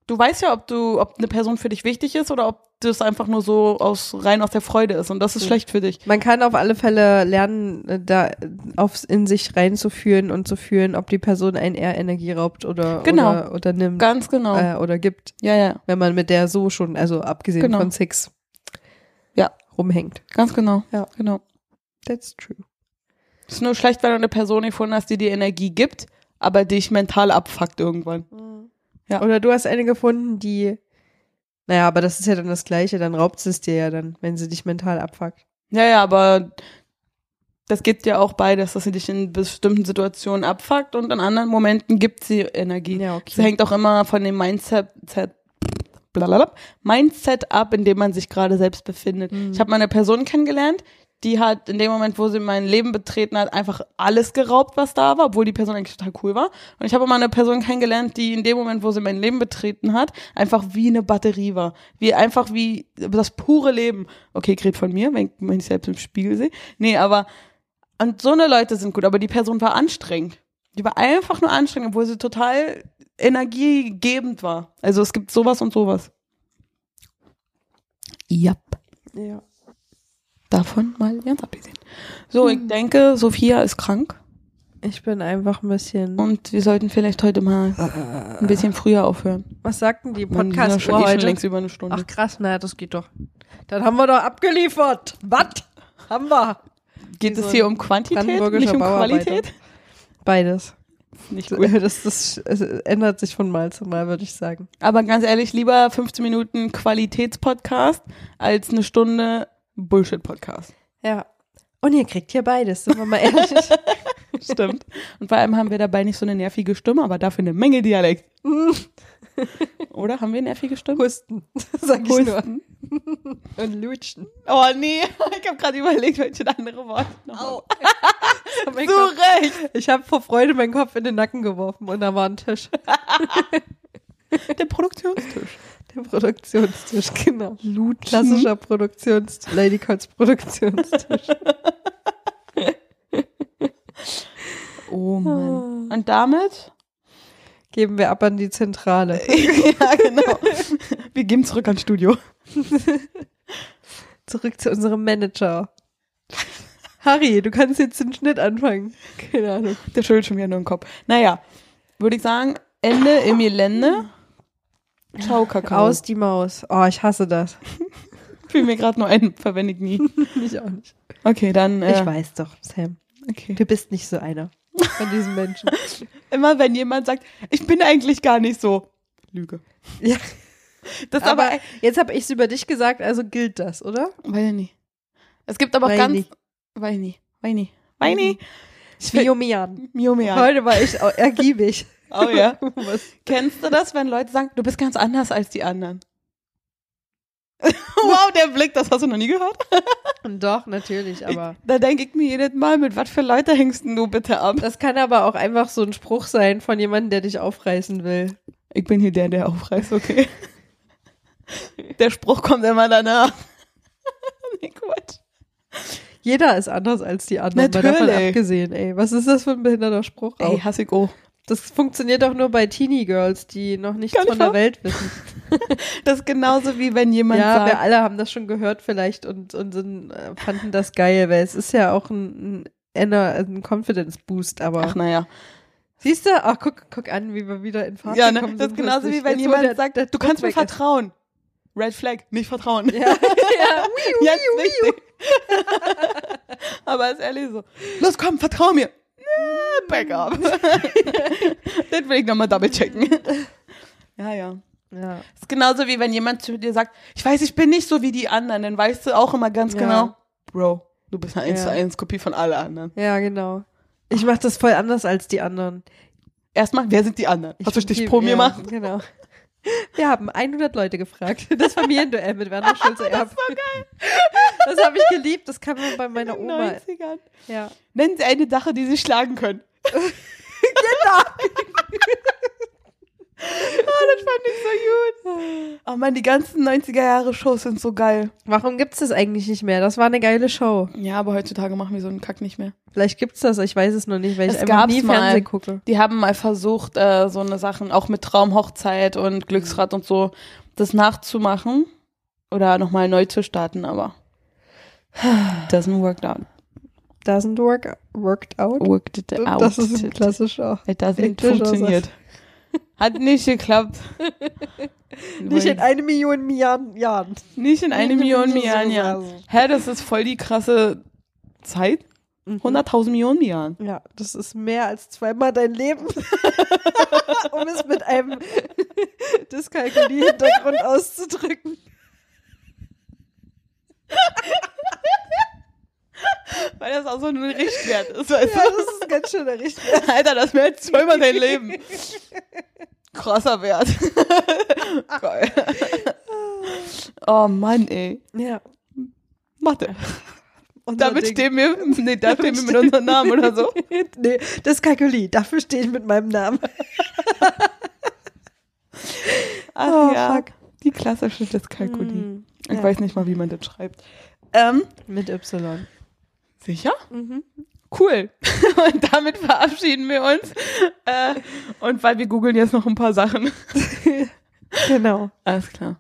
Du weißt ja, ob du, ob eine Person für dich wichtig ist oder ob das einfach nur so aus rein aus der Freude ist und das ist Mhm. schlecht für dich. Man kann auf alle Fälle lernen, äh, da aufs in sich reinzuführen und zu fühlen, ob die Person einen eher Energie raubt oder, Genau. oder, oder nimmt Ganz genau. äh, oder gibt, ja, ja, wenn man mit der so schon, also abgesehen Genau. von Sex, Ja. Rumhängt. ganz genau. Ja. genau. That's true. Es ist nur schlecht, wenn du eine Person gefunden hast, die dir Energie gibt, aber dich mental abfuckt irgendwann. Ja. Oder du hast eine gefunden, die, naja, aber das ist ja dann das Gleiche, dann raubt sie es dir ja dann, wenn sie dich mental abfuckt. Ja, ja, aber Das gibt ja auch beides, dass sie dich in bestimmten Situationen abfuckt und in anderen Momenten gibt sie Energie. Ja, Das hängt auch immer von dem Mindset, Set- blablabla, Mindset ab, in dem man sich gerade selbst befindet. Ich habe mal eine Person kennengelernt, die hat in dem Moment, wo sie mein Leben betreten hat, einfach alles geraubt, was da war, obwohl die Person eigentlich total cool war. Und ich habe mal eine Person kennengelernt, die in dem Moment, wo sie mein Leben betreten hat, einfach wie eine Batterie war. Wie einfach wie das pure Leben. Okay, rede von mir, wenn, wenn ich selbst im Spiegel sehe. Nee, aber und so eine Leute sind gut, aber die Person war anstrengend. Die war einfach nur anstrengend, obwohl sie total energiegebend war. Also es gibt sowas und sowas. Ja. Ja. Davon mal ganz abgesehen. So, ich denke, Sophia ist krank Ich bin einfach ein bisschen. und wir sollten vielleicht heute mal ein bisschen früher aufhören. Was sagten die podcast schon, schon heute? längst über eine Stunde. Ach krass, naja, das geht doch. Dann haben wir doch abgeliefert. Was? Haben wir. Geht es so hier um Quantität, nicht um. Qualität? Beides. Nicht gut. Das, das, ändert sich von Mal zu Mal, würde ich sagen. Aber ganz ehrlich, lieber 15 Minuten Qualitätspodcast als eine Stunde Bullshit-Podcast. Ja. Und ihr kriegt hier beides, sind wir mal ehrlich. Stimmt. Und vor allem haben wir dabei nicht so eine nervige Stimme, aber dafür eine Menge Dialekt. Oder haben wir nervige Stimme? Husten, sag ich Husten. nur. Und lutschen. Oh nee, ich habe gerade überlegt, welche andere Worte noch. Au. Zu Recht. Ich habe vor Freude meinen Kopf in den Nacken geworfen und da war ein Tisch. Der Produktionstisch. Der Produktionstisch, genau. Lutschen. Klassischer Produktions Lady Cots Produktionstisch. Oh Mann. Und damit? Geben wir ab an die Zentrale. ja, genau. Wir gehen zurück ans Studio. Zurück zu unserem Manager. Harry, du kannst jetzt den Schnitt anfangen. Keine Ahnung. Der schüttelt schon wieder nur den Kopf. Naja, würde ich sagen, Ende im Gelände. Ciao, Kakao. Aus die Maus. Oh, ich hasse das. Fiel mir gerade nur ein, verwende ich nie. Mich auch nicht. Okay, dann. Äh, Ich weiß doch, Sam. Okay. Du bist nicht so einer von diesen Menschen. Immer wenn jemand sagt, ich bin eigentlich gar nicht so. Lüge. ja. Das Aber aber. jetzt habe ich es über dich gesagt, also gilt das, oder? Weiß ich nicht. Es gibt aber auch ganz. nicht. Weiß ich nicht. Weiß ich nicht. Weiß ich nicht. Ich Mio will. Mian. Mio Mia. Heute war ich ergiebig. Oh ja. Was? Kennst du das, wenn Leute sagen, du bist ganz anders als die anderen? wow, der Blick, das hast du noch nie gehört? Doch, natürlich, aber. Da denke ich mir jedes Mal, mit was für Leute hängst du bitte ab? Das kann aber auch einfach so ein Spruch sein von jemandem, der dich aufreißen will. Ich bin hier der, der aufreißt, okay. Der Spruch kommt immer danach. nee, Quatsch. Jeder ist anders als die anderen, mal davon Natürlich. abgesehen, ey. Was ist das für ein behinderter Spruch? Ey, Auch? hasse ich auch. Das funktioniert doch nur bei Teenie Girls, die noch nichts ich von der auch. Welt wissen. Das ist genauso wie wenn jemand ja, wir sagt, alle haben das schon gehört vielleicht und, und sind, äh, fanden das geil, weil es ist ja auch ein, ein, ein Confidence Boost, aber ach naja. siehst du, ach guck, guck an, wie wir wieder in Fahrt Ja, ne? gekommen das ist genauso wie wenn jemand der- sagt, der du kannst mir weg ist. Red Flag, nicht vertrauen. Ja, ja. Jetzt wichtig. Aber ist ehrlich so. Los, komm, vertrau mir. Na, Backup. das will ich nochmal double checken. Ja, ja. ja. ist genauso wie wenn jemand zu dir sagt, ich weiß, ich bin nicht so wie die anderen, dann weißt du auch immer ganz Ja. genau, Bro, du bist eine 1 zu Ja. 1 Kopie von allen anderen. Ja, genau. Ich mache das voll anders als die anderen. Erstmal, wer sind die anderen? Ich Hast du bin Stichprobe viel- gemacht? Genau. Wir haben 100 Leute gefragt. Das Familienduell mit Werner Schulze Erb. Das war geil. Das habe ich geliebt. Das kam nur bei meiner In den Oma. 90ern. Ja. Nennen Sie eine Sache, die Sie schlagen können. genau. Oh, das fand ich so gut. Oh man, die ganzen 90er Jahre Shows sind so geil. Warum gibt's das eigentlich nicht mehr? Das war eine geile Show. Ja, aber heutzutage machen wir so einen Kack nicht mehr. Vielleicht gibt's das, ich weiß es noch nicht, weil ich Es einfach gab's nie mal. Fernsehen gucke. Die haben mal versucht, äh, so eine Sachen, auch mit Traumhochzeit und Glücksrad und so, das nachzumachen oder nochmal neu zu starten, aber doesn't work out. Doesn't work, worked out. Worked it out. Das ist ein klassischer. It doesn't funktioniert. Hat nicht geklappt. Nicht in eine Million Milliarden Jahren. Nicht in eine Million Milliarden Jahren. Hä, das ist voll die krasse Zeit. Mhm. 100.000 Millionen Jahren. Ja, das ist mehr als zweimal dein Leben. um es mit einem Dyskalkulie-Hintergrund auszudrücken. Weil das auch so ein Richtwert ist, weißt Ja, das ist ganz schön der Richtwert. du? Alter, das wäre jetzt zweimal dein Leben. Krasser Wert. Geil. Oh Mann, ey. Ja. Mathe. Und Damit stehen wir, nee, da stehen wir mit unserem Namen oder so. nee, das ist Kalkuli. Dafür stehe ich mit meinem Namen. Ach Oh, ja, fuck. die klassische Dyskalkulie. Hm, Ich ja. weiß nicht mal, wie man das schreibt. Ähm, Mit Y. sicher? Mhm. Cool. Und damit verabschieden wir uns. Äh, und weil wir googeln jetzt noch ein paar Sachen. Genau. Alles klar.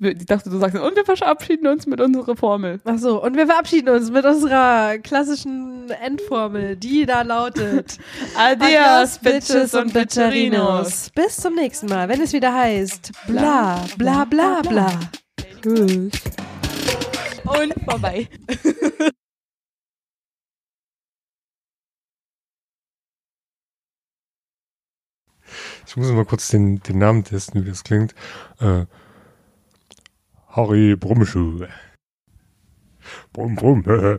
Ich dachte, du sagst, und wir verabschieden uns mit unserer Formel. Ach so, und wir verabschieden uns mit unserer klassischen Endformel, die da lautet Adios, Bitches und Bitcherinos. Bis zum nächsten Mal, wenn es wieder heißt bla bla bla bla. Tschüss. Und vorbei. Ich muss mal kurz den, den Namen testen, wie das klingt. Äh, Harry Brummschuh. Brumm, brumm.